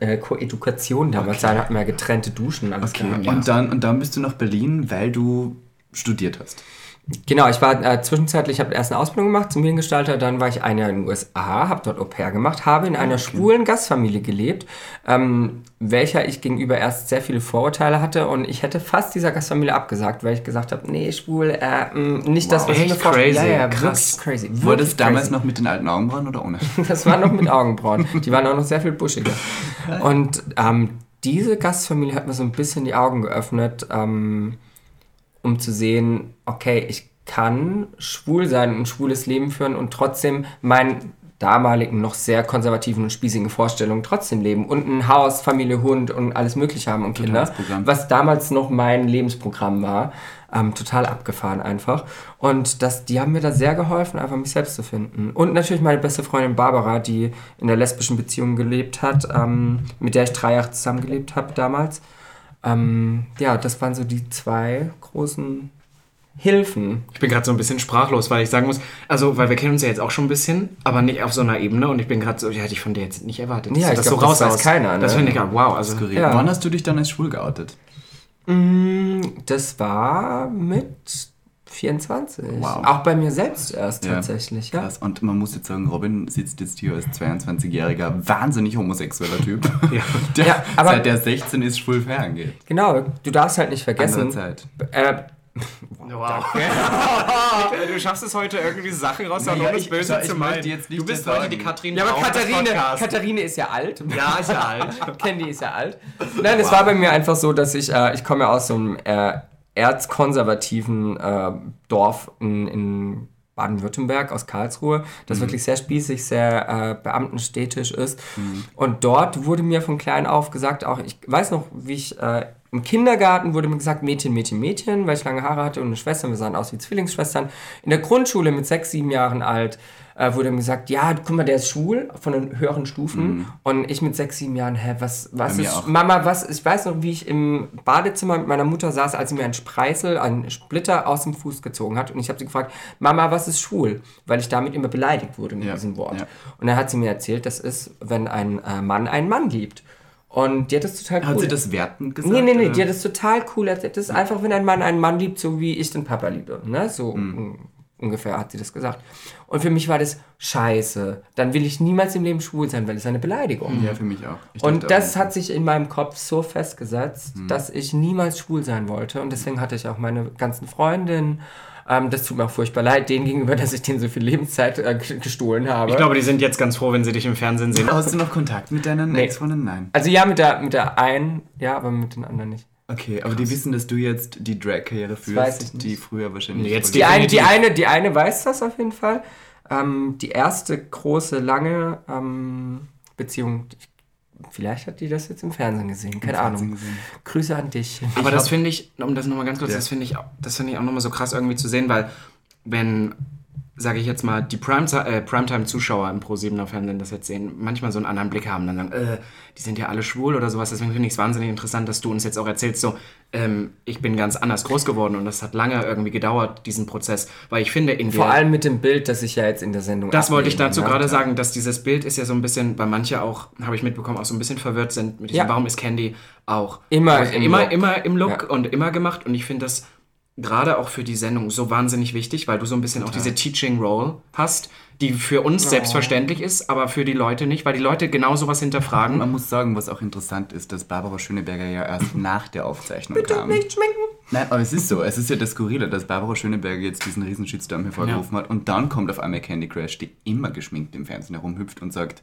äh, Koedukation damals, da hatten wir ja getrennte Duschen. Alles Okay. klar. Und, dann, und dann bist du nach Berlin, weil du studiert hast. Genau, ich war äh, zwischenzeitlich, ich habe erst eine Ausbildung gemacht zum Mediengestalter, dann war ich ein Jahr in den USA, habe dort Au pair gemacht, habe in einer schwulen Gastfamilie gelebt, ähm, welcher ich gegenüber erst sehr viele Vorurteile hatte und ich hätte fast dieser Gastfamilie abgesagt, weil ich gesagt habe, nee, schwul, äh, mh, nicht das, was ich mir vorstelle. Ja, ja, krass. crazy. Wurde es damals noch mit den alten Augenbrauen oder ohne? [LAUGHS] Das war noch mit [LAUGHS] Augenbrauen. Die waren auch noch sehr viel buschiger. [LAUGHS] Und ähm, diese Gastfamilie hat mir so ein bisschen die Augen geöffnet, ähm, um zu sehen, okay, ich kann schwul sein und ein schwules Leben führen und trotzdem meinen damaligen noch sehr konservativen und spießigen Vorstellungen trotzdem leben und ein Haus, Familie, Hund und alles mögliche haben und Kinder, was damals noch mein Lebensprogramm war. Ähm, total abgefahren einfach. Und das, die haben mir da sehr geholfen, einfach mich selbst zu finden. Und natürlich meine beste Freundin Barbara, die in der lesbischen Beziehung gelebt hat, ähm, mit der ich drei Jahre zusammengelebt habe damals. Ähm, ja, das waren so die zwei großen Hilfen. Ich bin gerade so ein bisschen sprachlos, weil ich sagen muss, also, weil wir kennen uns ja jetzt auch schon ein bisschen, aber nicht auf so einer Ebene und ich bin gerade so, die hätte ich von dir jetzt nicht erwartet. Ja, ich du glaub, das weiß raushaust. keiner, ne? Das finde ich ja, wow. Also, Skurril. Ja. Wann hast du dich dann als schwul geoutet? Das war mit 24. Wow. Auch bei mir selbst erst Ja. tatsächlich, ja. Krass. Und man muss jetzt sagen, Robin sitzt jetzt hier als 22-jähriger, wahnsinnig homosexueller Typ, [LAUGHS] [LAUGHS] der Ja, aber- seit der 16 ist schwul ferngeht. Genau, du darfst halt nicht Andere vergessen. Zeit. Äh, [LAUGHS] wow. du schaffst es heute irgendwie Sachen raus, Naja, ohne es ich- böse ich zu meinen. jetzt nicht Du bist heute die Katrin ja, aber Katharine. Katharine ist ja alt. Ja, ist ja alt. Candy ist ja alt. Nein, es war bei mir einfach so, dass ich, äh, ich komme ja aus so einem äh, erzkonservativen äh, Dorf in, in Baden-Württemberg, aus Karlsruhe, das wirklich sehr spießig, sehr äh, beamtenstädtisch ist. Und dort wurde mir von klein auf gesagt, auch ich weiß noch, wie ich äh, im Kindergarten wurde mir gesagt, Mädchen, Mädchen, Mädchen, weil ich lange Haare hatte und eine Schwester, wir sahen aus wie Zwillingsschwestern. In der Grundschule mit sechs, sieben Jahren alt äh, wurde mir gesagt, ja, guck mal, der ist schwul von den höheren Stufen. Und ich mit sechs, sieben Jahren, hä, was, was ist, auch. Mama, was, ich weiß noch, wie ich im Badezimmer mit meiner Mutter saß, als sie mir einen Spreißel, einen Splitter aus dem Fuß gezogen hat. Und ich habe sie gefragt, Mama, was ist schwul? Weil ich damit immer beleidigt wurde mit Ja, diesem Wort. ja. Und dann hat sie mir erzählt, das ist, wenn ein äh, Mann einen Mann liebt. Und die hat das total cool. Hat sie das wertend gesagt? Nee, nee, nee, oder? die hat das total cool erzählt. Das ist einfach, wenn ein Mann einen Mann liebt, so wie ich den Papa liebe. Ne? So Mhm. Un- ungefähr hat sie das gesagt. Und für mich war das scheiße. Dann will ich niemals im Leben schwul sein, weil es eine Beleidigung. Ja, für mich auch. Ich Und das auch, hat sich in meinem Kopf so festgesetzt, Mhm. dass ich niemals schwul sein wollte. Und deswegen hatte ich auch meine ganzen Freundinnen. Ähm, das tut mir auch furchtbar leid, denen gegenüber, [LAUGHS] dass ich denen so viel Lebenszeit äh, gestohlen habe. Ich glaube, die sind jetzt ganz froh, wenn sie dich im Fernsehen sehen. Hast du noch Kontakt mit deinen Nee. Ex-Freunden? Nein. also ja, mit der, mit der einen, ja, aber mit den anderen nicht. Okay, aber die wissen, dass du jetzt die Drag-Karriere führst, weiß ich nicht. die früher wahrscheinlich... Jetzt Die eine, die, eine, die eine weiß das auf jeden Fall. Ähm, die erste große, lange ähm, Beziehung, ich, vielleicht hat die das jetzt im Fernsehen gesehen, keine Fernsehen Ahnung. gesehen. Grüße an dich. Aber das finde ich, um das nochmal ganz kurz, Ja. das finde ich, auch- das finde ich auch nochmal so krass irgendwie zu sehen, weil wenn, sage ich jetzt mal, die äh, Primetime-Zuschauer im Pro7er Fernsehen das jetzt sehen, manchmal so einen anderen Blick haben, dann sagen, äh, die sind ja alle schwul oder sowas. Deswegen finde ich es wahnsinnig interessant, dass du uns jetzt auch erzählst, so, ähm, ich bin ganz anders groß geworden und das hat lange irgendwie gedauert, diesen Prozess, weil ich finde, in Vor allem mit dem Bild, das ich ja jetzt in der Sendung Das wollte ich dazu gerade sagen, dass dieses Bild ist ja so ein bisschen, weil manche auch, habe ich mitbekommen, auch so ein bisschen verwirrt sind mit diesem, Ja. warum ist Candy auch Immer im immer, Look. immer im Look Ja. und immer gemacht und ich finde das gerade auch für die Sendung so wahnsinnig wichtig, weil du so ein bisschen auch diese Teaching Role hast, die für uns selbstverständlich ist, aber für die Leute nicht, weil die Leute genau sowas hinterfragen. Man muss sagen, was auch interessant ist, dass Barbara Schöneberger ja erst [LAUGHS] nach der Aufzeichnung Bitte kam. nicht schminken. Nein, aber es ist so. Es ist ja das Skurrile, dass Barbara Schöneberger jetzt diesen riesen Shitstorm hervorgerufen hat und dann kommt auf einmal Candy Crash, die immer geschminkt im Fernsehen herumhüpft und sagt,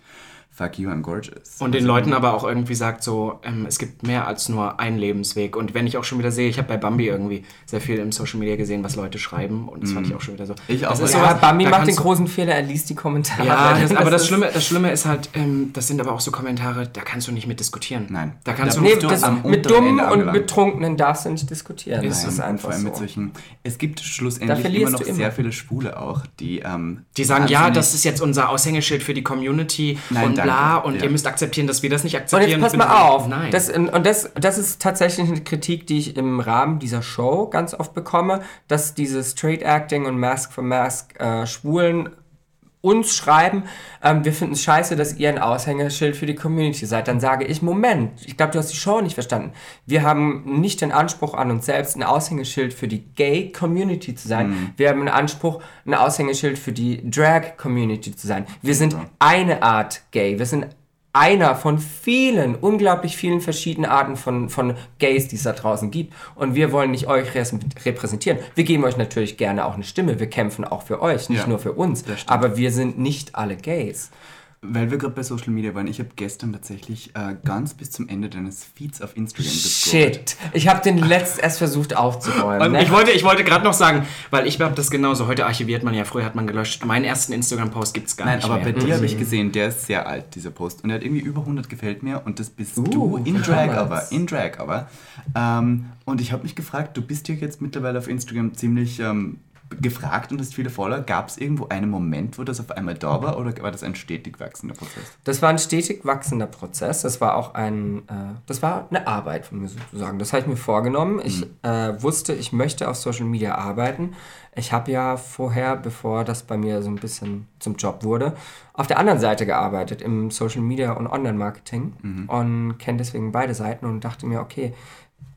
fuck you, I'm gorgeous. Und den Leuten aber auch irgendwie sagt so, ähm, es gibt mehr als nur einen Lebensweg. Und wenn ich auch schon wieder sehe, ich habe bei Bambi irgendwie sehr viel im Social Media gesehen, was Leute schreiben und das fand ich auch schon wieder so. Ich auch. Das ist Ja, sowas, Bambi macht den großen Fehler, er liest die Kommentare. Ja, das, aber das Schlimme, das Schlimme ist halt, ähm, das sind aber auch so Kommentare, da kannst du nicht mit diskutieren. Nein. Da kannst Da du Nee, bist du das, am mit Dummen Ende und angelangt. Betrunkenen darfst du nicht diskutieren. Ist Ähm, und einfach vor allem so. mit solchen. Es gibt schlussendlich immer noch immer. sehr viele Schwule auch, die. Ähm, Die sagen, ja, das ist jetzt unser Aushängeschild für die Community Nein, und bla und Ja. ihr müsst akzeptieren, dass wir das nicht Und akzeptieren. jetzt pass mal auf. Nein. Das, und das, das ist tatsächlich eine Kritik, die ich im Rahmen dieser Show ganz oft bekomme, dass dieses Straight Acting und Mask for Mask äh, Schwulen uns schreiben, ähm, wir finden es scheiße, dass ihr ein Aushängeschild für die Community seid, dann sage ich, Moment, ich glaube, du hast die Show nicht verstanden. Wir haben nicht den Anspruch an uns selbst, ein Aushängeschild für die Gay-Community zu sein. Wir haben einen Anspruch, ein Aushängeschild für die Drag-Community zu sein. Wir sind eine Art Gay. Wir sind einer von vielen, unglaublich vielen verschiedenen Arten von, von Gays, die es da draußen gibt. Und wir wollen nicht euch repräsentieren. Wir geben euch natürlich gerne auch eine Stimme. Wir kämpfen auch für euch, nicht Ja, nur für uns. Aber wir sind nicht alle Gays. Weil wir gerade bei Social Media waren, ich habe gestern tatsächlich äh, ganz bis zum Ende deines Feeds auf Instagram gescrollt. Shit. Ich habe den letzt erst versucht aufzuräumen. Und ne? ich wollte, ich wollte gerade noch sagen, weil ich habe das genauso. Heute archiviert man ja, früher hat man gelöscht. Meinen ersten Instagram-Post gibt es gar Nein, nicht aber mehr. bei dir habe ich gesehen, der ist sehr alt, dieser Post. Und er hat irgendwie über 100 gefällt mir und das bist Uh, du in Drag aber. In Drag aber. Ähm, und ich habe mich gefragt, du bist ja jetzt mittlerweile auf Instagram ziemlich ähm, gefragt und hast viele Follower. Gab es irgendwo einen Moment, wo das auf einmal da war oder war das ein stetig wachsender Prozess? Das war ein stetig wachsender Prozess. Das war auch ein, äh, das war eine Arbeit von mir sozusagen. Das habe ich mir vorgenommen. Ich äh, wusste, ich möchte auf Social Media arbeiten. Ich habe ja vorher, bevor das bei mir so ein bisschen zum Job wurde, auf der anderen Seite gearbeitet, im Social Media und Online-Marketing und kenne deswegen beide Seiten und dachte mir, okay,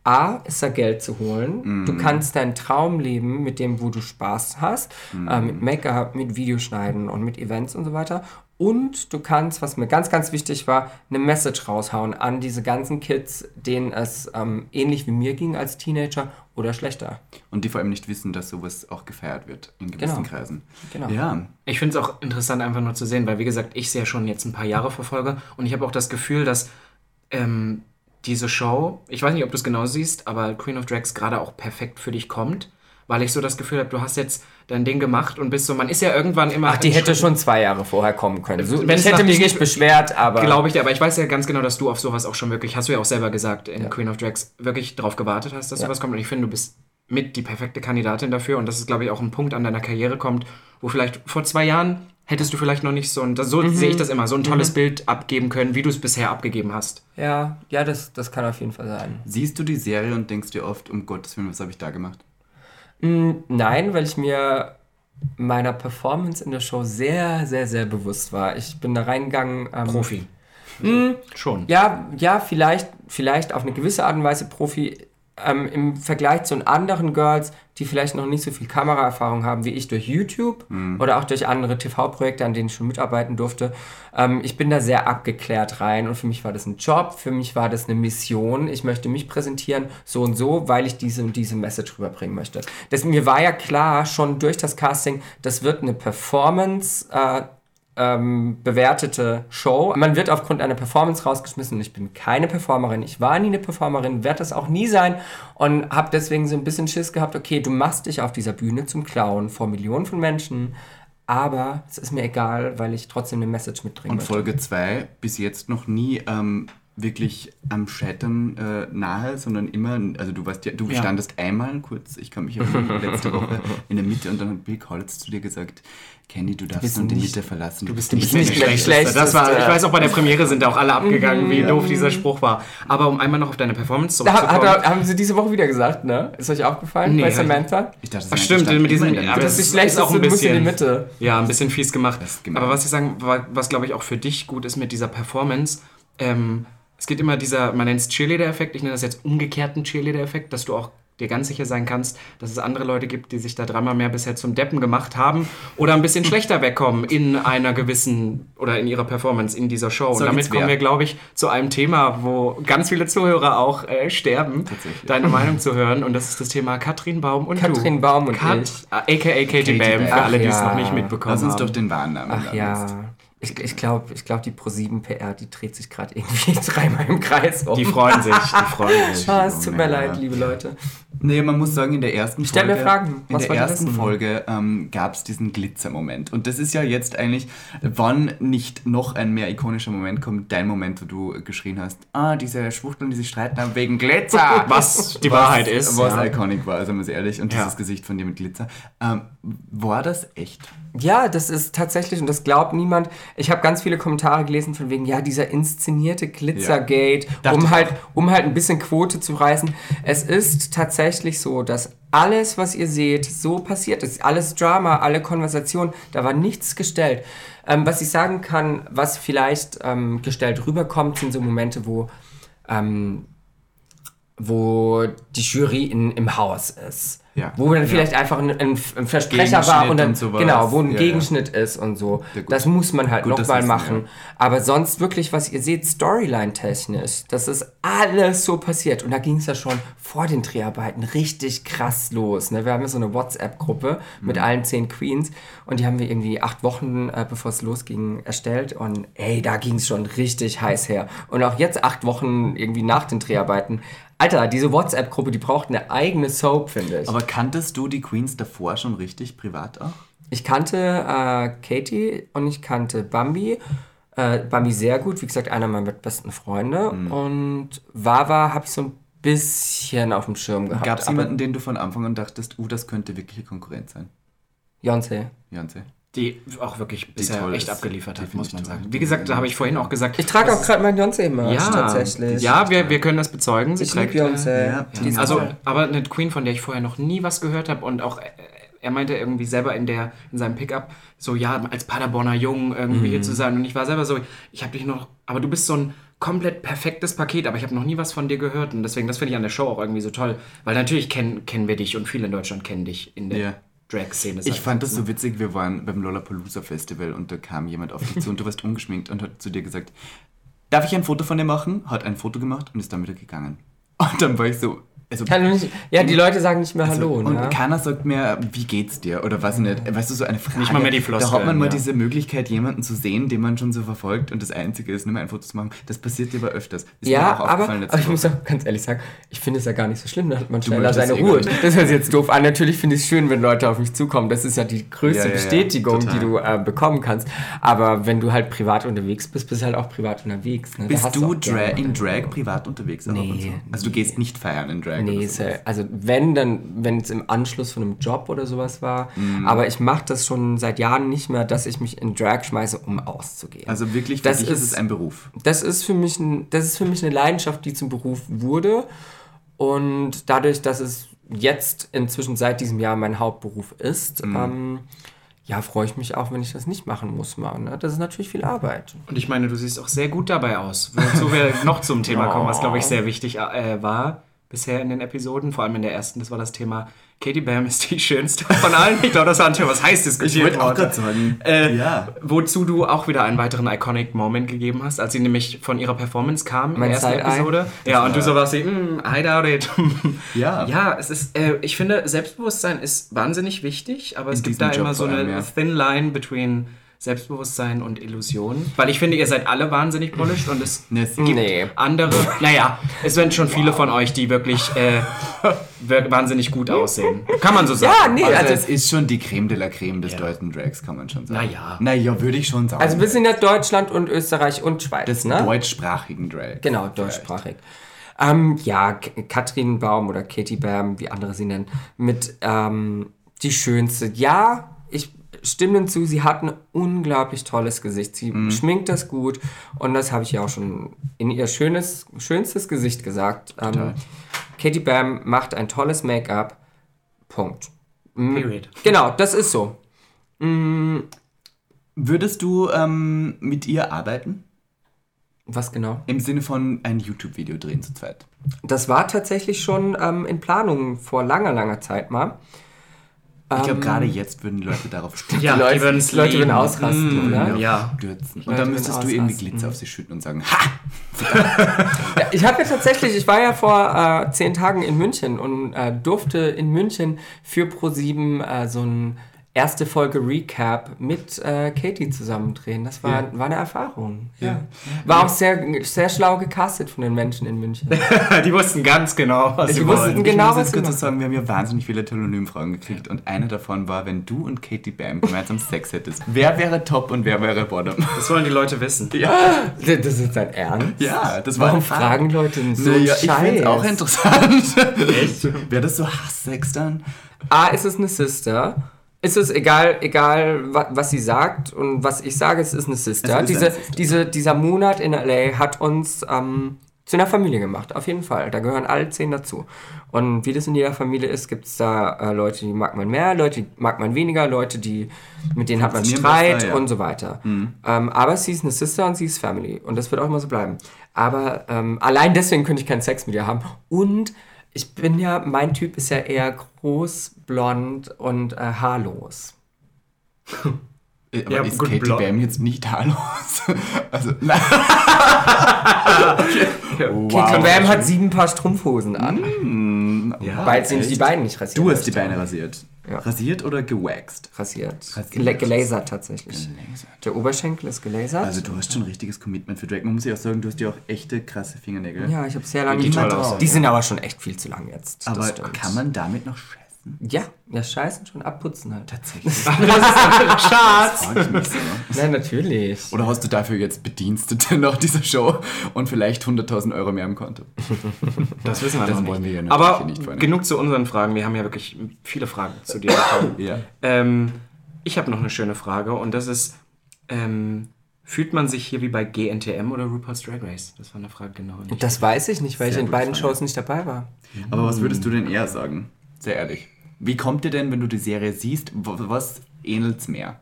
A, ist da Geld zu holen. Du kannst deinen Traum leben mit dem, wo du Spaß hast. Äh, mit Make-up, mit Videoschneiden und mit Events und so weiter. Und du kannst, was mir ganz, ganz wichtig war, eine Message raushauen an diese ganzen Kids, denen es ähm, ähnlich wie mir ging als Teenager oder schlechter. Und die vor allem nicht wissen, dass sowas auch gefeiert wird in gewissen Genau. Kreisen. Genau. Ja, Ich finde es auch interessant, einfach nur zu sehen, weil, wie gesagt, ich es ja schon jetzt ein paar Jahre verfolge und ich habe auch das Gefühl, dass ähm, diese Show, ich weiß nicht, ob du es genau siehst, aber Queen of Drags gerade auch perfekt für dich kommt, weil ich so das Gefühl habe, du hast jetzt dein Ding gemacht und bist so, man ist ja irgendwann immer. Ach, die hätte schon zwei Jahre vorher kommen können. So, Wenn ich es hätte mich nicht beschwert, aber. Glaube ich dir, aber ich weiß ja ganz genau, dass du auf sowas auch schon wirklich, hast du ja auch selber gesagt, in Queen of Drags wirklich drauf gewartet hast, dass Ja. sowas kommt. Und ich finde, du bist mit die perfekte Kandidatin dafür. Und das ist, glaube ich, auch ein Punkt an deiner Karriere kommt, wo vielleicht vor zwei Jahren hättest du vielleicht noch nicht so ein, das, so sehe ich das immer, so ein tolles Bild abgeben können, wie du es bisher abgegeben hast. Ja, ja das, das kann auf jeden Fall sein. siehst du die Serie und denkst dir oft, um Gottes Willen, was habe ich da gemacht? Nein, weil ich mir meiner Performance in der Show sehr, sehr, sehr bewusst war. Ich bin da reingegangen. Ähm, Profi. Schon. Ja, ja, vielleicht, vielleicht auf eine gewisse Art und Weise Profi. Ähm, Im Vergleich zu anderen Girls, die vielleicht noch nicht so viel Kameraerfahrung haben wie ich durch YouTube oder auch durch andere TV-Projekte, an denen ich schon mitarbeiten durfte. Ähm, ich bin da sehr abgeklärt rein und für mich war das ein Job, für mich war das eine Mission. Ich möchte mich präsentieren, so und so, weil ich diese und diese Message rüberbringen möchte. Das, mir war ja klar, schon durch das Casting, das wird eine Performance. Äh, ähm, bewertete Show. Man wird aufgrund einer Performance rausgeschmissen ich bin keine Performerin. Ich war nie eine Performerin, werde das auch nie sein und habe deswegen so ein bisschen Schiss gehabt, okay, du machst dich auf dieser Bühne zum Clown vor Millionen von Menschen, aber es ist mir egal, weil ich trotzdem eine Message mitbringen Und. Folge 2 bis jetzt noch nie ähm, wirklich am Scheitern äh, nahe, sondern immer, also du warst ja, du Ja. standest einmal kurz, ich kann mich erinnern, letzte Woche [LAUGHS] in der Mitte und dann hat Bill Collins zu dir gesagt, Candy, du darfst bist nun die nicht- Mitte verlassen. Du bist Du bist nicht der Schlechteste. Das war, ich weiß auch, bei der Premiere sind da auch alle abgegangen, wie doof dieser Spruch war. Aber um einmal noch auf deine Performance Da, hat, zurückzukommen. haben sie diese Woche wieder gesagt, ne? Ist euch aufgefallen Nee, bei Samantha? Ich dachte, Ach stimmt, mit diesem, aber. Das ist schlechteste, auch ein du musst in die bisschen- Mitte. Ja, ein bisschen fies gemacht. Aber was ich sagen, wa- was glaube ich auch für dich gut ist mit dieser Performance, ähm, es geht immer dieser, man nennt es Cheerleader-Effekt, ich nenne das jetzt umgekehrten Cheerleader-Effekt, dass du auch dir ganz sicher sein kannst, dass es andere Leute gibt, die sich da dreimal mehr bisher zum Deppen gemacht haben oder ein bisschen [LAUGHS] schlechter wegkommen in einer gewissen oder in ihrer Performance in dieser Show. Und Soll damit kommen wir, glaube ich, zu einem Thema, wo ganz viele Zuhörer auch äh, sterben, deine Meinung zu hören. Und das ist das Thema Katrin Baum und Katrin du. Baum und Kat, ich. aka Katie, Bam, für alle, die es noch nicht mitbekommen Lass uns haben. doch den Wahrnamen Ach ja. jetzt. Ich, ich glaube, ich glaub, die Pro7 PR, die dreht sich gerade irgendwie [LAUGHS] dreimal im Kreis um. Die freuen sich, die freuen [LAUGHS] sich. Ah, es tut mir leid, liebe Leute. Nee, man muss sagen, in der ersten Stell Folge, mir Fragen. in Was der wollt ihr ersten wissen? Folge ähm, gab es diesen Glitzermoment. Und das ist ja jetzt eigentlich, wann nicht noch ein mehr ikonischer Moment kommt, dein Moment, wo du geschrien hast, ah, diese Schwuchteln, die sich streiten haben wegen Glitzer. [LAUGHS] Was die Wahrheit ist. Was ja. iconic war, also mal ehrlich. Und Ja. dieses Gesicht von dir mit Glitzer. Ähm, war das echt? Ja, das ist tatsächlich, und das glaubt niemand. Ich habe ganz viele Kommentare gelesen von wegen, ja, dieser inszenierte Glitzergate, Dachte um halt, um halt ein bisschen Quote zu reißen. Es ist tatsächlich so, dass alles, was ihr seht, so passiert ist. Alles Drama, alle Konversationen, da war nichts gestellt. Ähm, was ich sagen kann, was vielleicht ähm, gestellt rüberkommt, sind so Momente, wo, ähm, wo die Jury in, im Haus ist. Ja. Wo dann vielleicht einfach ein, ein, ein Versprecher war und dann, und sowas. genau, wo ein Ja. Gegenschnitt ist und so. Das muss man halt nochmal machen. Aber sonst wirklich, was ihr seht, Storyline-technisch, das ist alles so passiert. Und da ging es ja schon vor den Dreharbeiten richtig krass los. Ne? Wir haben ja so eine WhatsApp-Gruppe mit Mhm. allen zehn Queens und die haben wir irgendwie acht Wochen, äh, bevor es losging, erstellt. Und ey, da ging es schon richtig heiß her. Und auch jetzt acht Wochen irgendwie nach den Dreharbeiten. Alter, diese WhatsApp-Gruppe, die braucht eine eigene Soap, finde ich. Aber kanntest du die Queens davor schon richtig privat auch? Ich kannte äh, Katie und ich kannte Bambi. Äh, Bambi sehr gut, wie gesagt, einer meiner besten Freunde. Mhm. Und Wawa habe ich so ein bisschen auf dem Schirm gehabt. Gab es jemanden, den du von Anfang an dachtest, uh, das könnte wirkliche Konkurrenz sein? Beyoncé. Janse. Die auch wirklich bisher echt ist. abgeliefert hat, muss man toll. sagen. Wie gesagt, da habe ich vorhin auch gesagt. Ich trage auch gerade meinen Beyoncé-Merch ja, tatsächlich. Ja, wir, wir können das bezeugen. Sie ich trägt, Beyoncé. Ja, Die ist Also, aber eine Queen, von der ich vorher noch nie was gehört habe und auch äh, er meinte irgendwie selber in der in seinem Pickup so ja als Paderborner Jung irgendwie hier zu sein und ich war selber so ich habe dich noch aber du bist so ein komplett perfektes Paket aber ich habe noch nie was von dir gehört und deswegen das finde ich an der Show auch irgendwie so toll weil natürlich kennen kennen wir dich und viele in Deutschland kennen dich in der Ja. Drag Szene Ich fand das so witzig, wir waren beim Lollapalooza Festival und da kam jemand auf dich zu und du warst ungeschminkt und hat zu dir gesagt, darf ich ein Foto von dir machen? Hat ein Foto gemacht und ist dann wieder gegangen. Und dann war ich so, also, Kann nicht, ja, die Leute sagen nicht mehr also, Hallo. und ne? keiner sagt mehr, wie geht's dir? Oder weiß ich nicht, weißt du, so eine Frage. Nicht mal mehr die Da Floskeln, hat man mal ja. diese Möglichkeit, jemanden zu sehen, den man schon so verfolgt und das Einzige ist, nur mal ein Foto zu machen. Das passiert dir aber öfters. Ist mir Ja, auch aber, aber ich muss auch ganz ehrlich sagen, ich finde es ja gar nicht so schlimm, da hat man schneller seine Ruhe. nicht. Das hört sich jetzt doof an. Natürlich finde ich es schön, wenn Leute auf mich zukommen. Das ist ja die größte Ja, ja, Bestätigung, total. die du äh, bekommen kannst. Aber wenn du halt privat unterwegs bist, bist du halt auch privat unterwegs. Ne? Da Bist du auch Dra in. Drag privat unterwegs? Nee? Also du gehst nicht feiern in Drag? Ja, also wenn, dann, wenn es im Anschluss von einem Job oder sowas war. Mhm. Aber ich mache das schon seit Jahren nicht mehr, dass ich mich in Drag schmeiße, um auszugehen. Also wirklich, Das ist, ist- es ein Beruf. das ist für mich ein, das ist für mich eine Leidenschaft, die zum Beruf wurde. Und dadurch, dass es jetzt inzwischen seit diesem Jahr mein Hauptberuf ist, Mhm. ähm, ja, freue ich mich auch, wenn ich das nicht machen muss. Mal, ne? Das ist natürlich viel Arbeit. Und ich meine, du siehst auch sehr gut dabei aus. Wozu wir noch zum Thema kommen, was glaube ich sehr wichtig äh, war bisher in den Episoden, vor allem in der ersten, das war das Thema Katie Bam ist die schönste von allen. Ich glaube, das war ein Thema, was heiß diskutiert worden. sagen. Äh, ja. Wozu du auch wieder einen weiteren iconic Moment gegeben hast, als sie nämlich von ihrer Performance kam in der ersten. Episode. Ja, und du so warst wie, mm, I doubt it. [LAUGHS] Ja. Ja, es ist, äh, ich finde, Selbstbewusstsein ist wahnsinnig wichtig, aber es In gibt diesem da Job immer so vor allem, eine ja. thin line between Selbstbewusstsein und Illusion. Weil ich finde, ihr seid alle wahnsinnig polished und es gibt Nee. andere, naja, es sind schon viele von euch, die wirklich äh, wahnsinnig gut aussehen. Kann man so sagen. Ja, nee, Also, also, es ist schon die Creme de la Creme des deutschen Drags, kann man schon sagen. Naja. Naja, würde ich schon sagen. also wir sind ja Deutschland und Österreich und Schweiz. des ne? deutschsprachigen Drags. Genau, deutschsprachig. Ähm, ja, K Katrin Baum oder Katie Bam, wie andere sie nennen, mit ähm, die schönste. Ja, ich stimme hinzu, sie hat ein unglaublich tolles Gesicht. Sie Mhm. schminkt das gut und das habe ich ja auch schon in ihr schönes, schönstes Gesicht gesagt. Ähm, Katie Bam macht ein tolles Make-up. Punkt. Period. Genau, das ist so. Würdest du ähm, mit ihr arbeiten? Was genau? Im Sinne von ein YouTube-Video drehen zu zweit. Das war tatsächlich schon ähm, in Planung vor langer, langer Zeit mal. Ich Ähm, glaube, gerade jetzt würden die Leute darauf stürzen. Ja, Die Leute- die Leute würden ausrasten, Mm, oder? Ja. stürzen. Und dann müsstest du irgendwie. Glitzer auf sie schütten und sagen, ha! Ja, ich habe ja tatsächlich, ich war ja vor äh, zehn Tagen in München und äh, durfte in München für Pro7 äh, so ein erste Folge Recap mit äh, Katie zusammen drehen. Das war, Ja. war eine Erfahrung. Ja. War auch sehr, sehr schlau gecastet von den Menschen in München. [LAUGHS] Die wussten ganz genau, was Die sie wussten wollen. genau, ich muss was jetzt kurz sagen, wir haben ja wahnsinnig viele Telonym-Fragen gekriegt und eine davon war, wenn du und Katie Bam gemeinsam Sex hättest, wer wäre Top und wer wäre Bottom? Das wollen die Leute wissen. Ja, Das ist dein Ernst? ja das war Warum eine Frage. fragen Leute so einen naja, ich finde auch interessant. Echt? Wäre das so Hasssex dann? A, ist es eine Sister. Ist es egal, egal wa- was sie sagt und was ich sage, es ist eine Sister. Ist Diese, eine Sister. Diese, dieser Monat in LA hat uns ähm, zu einer Familie gemacht, auf jeden Fall. Da gehören alle zehn dazu. Und wie das in jeder Familie ist, gibt es da äh, Leute, die mag man mehr, Leute, die mag man weniger, Leute, die mit denen hat man Streit besser, ja. und so weiter. Ähm, aber sie ist eine Sister und sie ist Family. Und das wird auch immer so bleiben. Aber ähm, allein deswegen könnte ich keinen Sex mit ihr haben. Und ich bin ja, mein Typ ist ja eher groß, blond und äh, haarlos. Äh, Aber Ja, ist Katie blond. Bam jetzt nicht haarlos? [LAUGHS] also, nein. Oh, Kate wow. Bam hat sieben Paar Strumpfhosen an, Ja, weil sie die Beine nicht rasiert Du hast die. Beine rasiert. Ja. Rasiert oder gewaxt? rasiert. Rasiert. Gela gelasert tatsächlich. Gelasert. Der Oberschenkel ist gelasert. Also du hast schon ein richtiges Commitment für Drag. Man muss ja auch sagen, du hast ja auch echte krasse Fingernägel. ja, ich habe sehr lange Die nicht mehr- Die sind aber schon echt viel zu lang jetzt. Aber kann man damit noch scheißen? Ja, ja, scheißen schon abputzen halt. Tatsächlich. [LAUGHS] [LAUGHS] Schatz! Ich so. Nein, natürlich. Oder hast du dafür jetzt Bedienstete nach dieser Show und vielleicht 100.000 Euro mehr im Konto? [LAUGHS] Das wissen wir Das noch wollen nicht. wir ja Aber nicht genug zu unseren Fragen. Wir haben ja wirklich viele Fragen zu dir bekommen. Ja. ähm, ich habe noch eine schöne Frage und das ist, ähm, fühlt man sich hier wie bei GNTM oder RuPaul's Drag Race? Das war eine Frage genau. Das weiß ich nicht, weil ich Sehr in gute beiden. Shows nicht dabei war. Aber was würdest du denn eher sagen? Sehr ehrlich. Wie kommt dir denn, wenn du die Serie siehst, was ähnelt's mehr?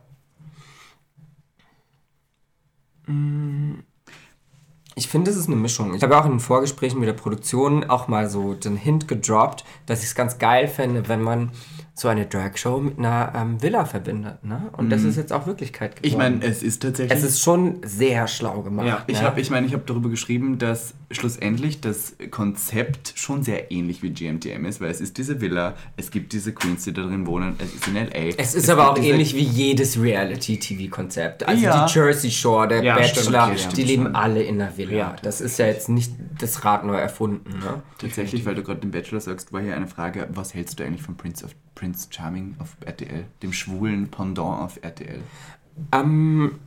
Ich finde, es ist eine Mischung. Ich habe auch in den Vorgesprächen mit der Produktion auch mal so den Hint gedroppt, dass ich es ganz geil fände, wenn man so eine Drag-Show mit einer ähm, Villa verbindet. Ne? Und das ist jetzt auch Wirklichkeit geworden. Ich meine, es ist tatsächlich. es ist schon sehr schlau gemacht. Ja, ich ne? habe ich meine, ich habe darüber geschrieben, dass schlussendlich das Konzept schon sehr ähnlich wie GMTM ist, weil es ist diese Villa, es gibt diese Queens, die da drin wohnen, es ist in LA. Es ist aber auch ähnlich wie jedes Reality-TV-Konzept. Also Ja. die Jersey Shore, der Ja, Bachelor, stimmt, okay, die leben schon. alle in der Villa. Ja. das ist ja jetzt nicht das Rad neu erfunden. Ne? Tatsächlich, weil du gerade den Bachelor sagst, war hier eine Frage, was hältst du eigentlich von Prince, of, Prince Charming auf RTL, dem schwulen Pendant auf RTL? Ähm,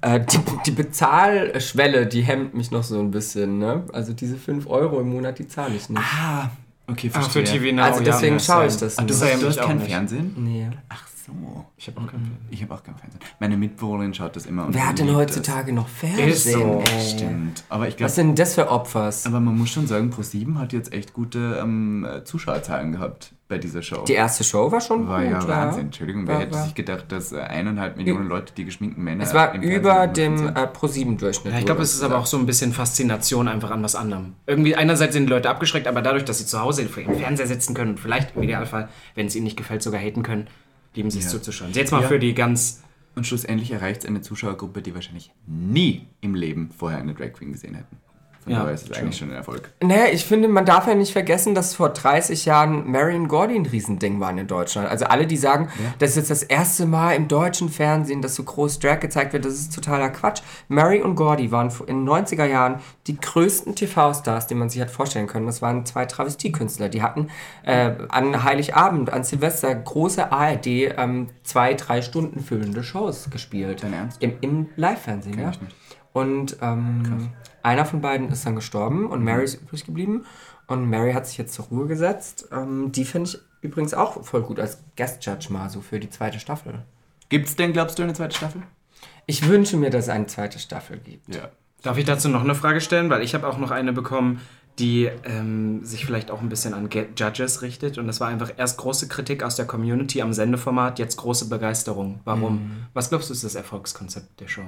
äh, die, die Bezahlschwelle, die hemmt mich noch so ein bisschen. Ne? Also diese 5 Euro im Monat, die zahle ich nicht. Ah, okay, Ach, für verstehe. TV Now. Also deswegen ja, schaue das ich das Ah, du, nicht. du mich hast kein nicht. Fernsehen? Nee. Ach so. Ich habe auch keinen Film. Ich habe auch kein Fernsehen. Meine Mitbewohnerin schaut das immer. und Wer hat denn heutzutage noch Fernsehen? Ist so. ey? Das. Stimmt. Aber ich glaube, Was sind das für Opfers? aber man muss schon sagen, Pro7 hat jetzt echt gute ähm, Zuschauerzahlen gehabt bei dieser Show. Die erste Show war schon war gut. ja Wahnsinn. Entschuldigung, wer War- hätte war- sich gedacht, dass äh, eineinhalb Millionen Leute die geschminkten Männer Es war im über dem äh, Pro-7-Durchschnitt. Ja, ich glaube, es ist aber auch so ein bisschen Faszination einfach an was anderem. Irgendwie einerseits sind die Leute abgeschreckt, aber dadurch, dass sie zu Hause vor ihrem Fernseher sitzen können und vielleicht im Idealfall, wenn es ihnen nicht gefällt, sogar haten können, lieben sie es Ja. zuzuschauen. Jetzt mal Ja. für die ganz Und schlussendlich erreicht es eine Zuschauergruppe, die wahrscheinlich nie im Leben vorher eine Drag Queen gesehen hätten. Von Ja, daher ist es true. eigentlich schon ein Erfolg. Naja, ich finde, man darf ja nicht vergessen, dass vor 30 Jahren Marion Gordy ein Riesending war in Deutschland. Also alle, die sagen, das ist jetzt das erste Mal im deutschen Fernsehen, dass so groß Drag gezeigt wird, das ist totaler Quatsch. Mary und Gordy waren in den 90er Jahren die größten TV-Stars, die man sich hat vorstellen können. Das waren zwei Travestiekünstler. Die hatten äh, an Heiligabend, an Silvester große ARD ähm, zwei, drei Stunden füllende Shows gespielt. Dein Ernst? Im, im Live-Fernsehen, ja. ich nicht. Und ähm, einer von beiden ist dann gestorben und Mary ist übrig geblieben. Und Mary hat sich jetzt zur Ruhe gesetzt. Ähm, die finde ich übrigens auch voll gut als Guest Judge mal so für die zweite Staffel. Gibt es denn, glaubst du, eine zweite Staffel? Ich wünsche mir, dass es eine zweite Staffel gibt. Ja. Darf ich dazu noch eine Frage stellen? Weil ich habe auch noch eine bekommen, die ähm, sich vielleicht auch ein bisschen an Ge- Judges richtet. Und das war einfach erst große Kritik aus der Community am Sendeformat, jetzt große Begeisterung. Warum? Was glaubst du, ist das Erfolgskonzept der Show?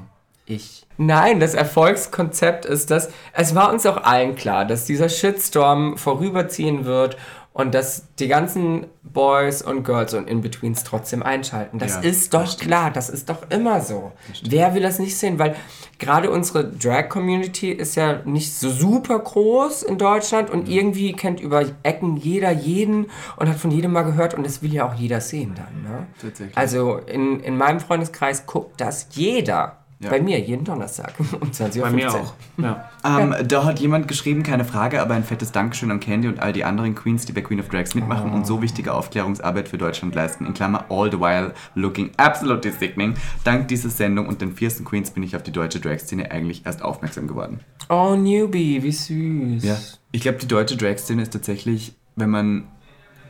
Ich. Nein, das Erfolgskonzept ist, dass es war uns auch allen klar, dass dieser Shitstorm vorüberziehen wird und dass die ganzen Boys und Girls und In-Betweens trotzdem einschalten. Das Ja, ist doch das klar, das ist doch immer so. Wer will das nicht sehen? Weil gerade unsere Drag-Community ist ja nicht so super groß in Deutschland Mhm. und irgendwie kennt über Ecken jeder jeden und hat von jedem mal gehört und das will ja auch jeder sehen dann. Ne? Tatsächlich. Also in, in meinem Freundeskreis guckt das jeder. Ja. Bei mir jeden Donnerstag [LAUGHS] um 20.15 Uhr. Bei mir auch. Ja. Ähm, Da hat jemand geschrieben, keine Frage, aber ein fettes Dankeschön an Candy und all die anderen Queens, die bei Queen of Drags mitmachen und so wichtige Aufklärungsarbeit für Deutschland leisten. In Klammer, all the while looking absolutely sickening. Dank dieser Sendung und den viersten Queens bin ich auf die deutsche Drag-Szene eigentlich erst aufmerksam geworden. Oh, Newbie, wie süß. Ja. Ich glaube, die deutsche Drag-Szene ist tatsächlich, wenn man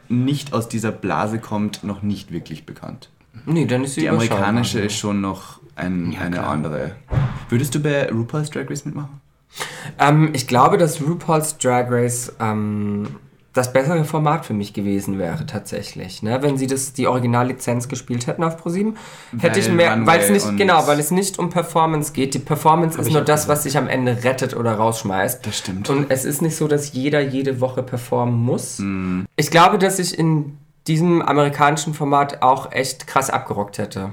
nicht aus dieser Blase kommt, noch nicht wirklich bekannt. Nee, dann ist sie Die amerikanische ist schon noch ein, eine klar. andere. Würdest du bei RuPaul's Drag Race mitmachen? Ähm, ich glaube, dass RuPaul's Drag Race ähm, das bessere Format für mich gewesen wäre tatsächlich. Ne? Wenn sie das, die Originallizenz gespielt hätten auf ProSieben, hätte ich mehr, Runway weil es nicht, genau, weil es nicht um Performance geht. Die Performance ist nur das, was sich am Ende rettet oder rausschmeißt. Das stimmt. Und es ist nicht so, dass jeder jede Woche performen muss. Mhm. Ich glaube, dass ich in diesem amerikanischen Format auch echt krass abgerockt hätte.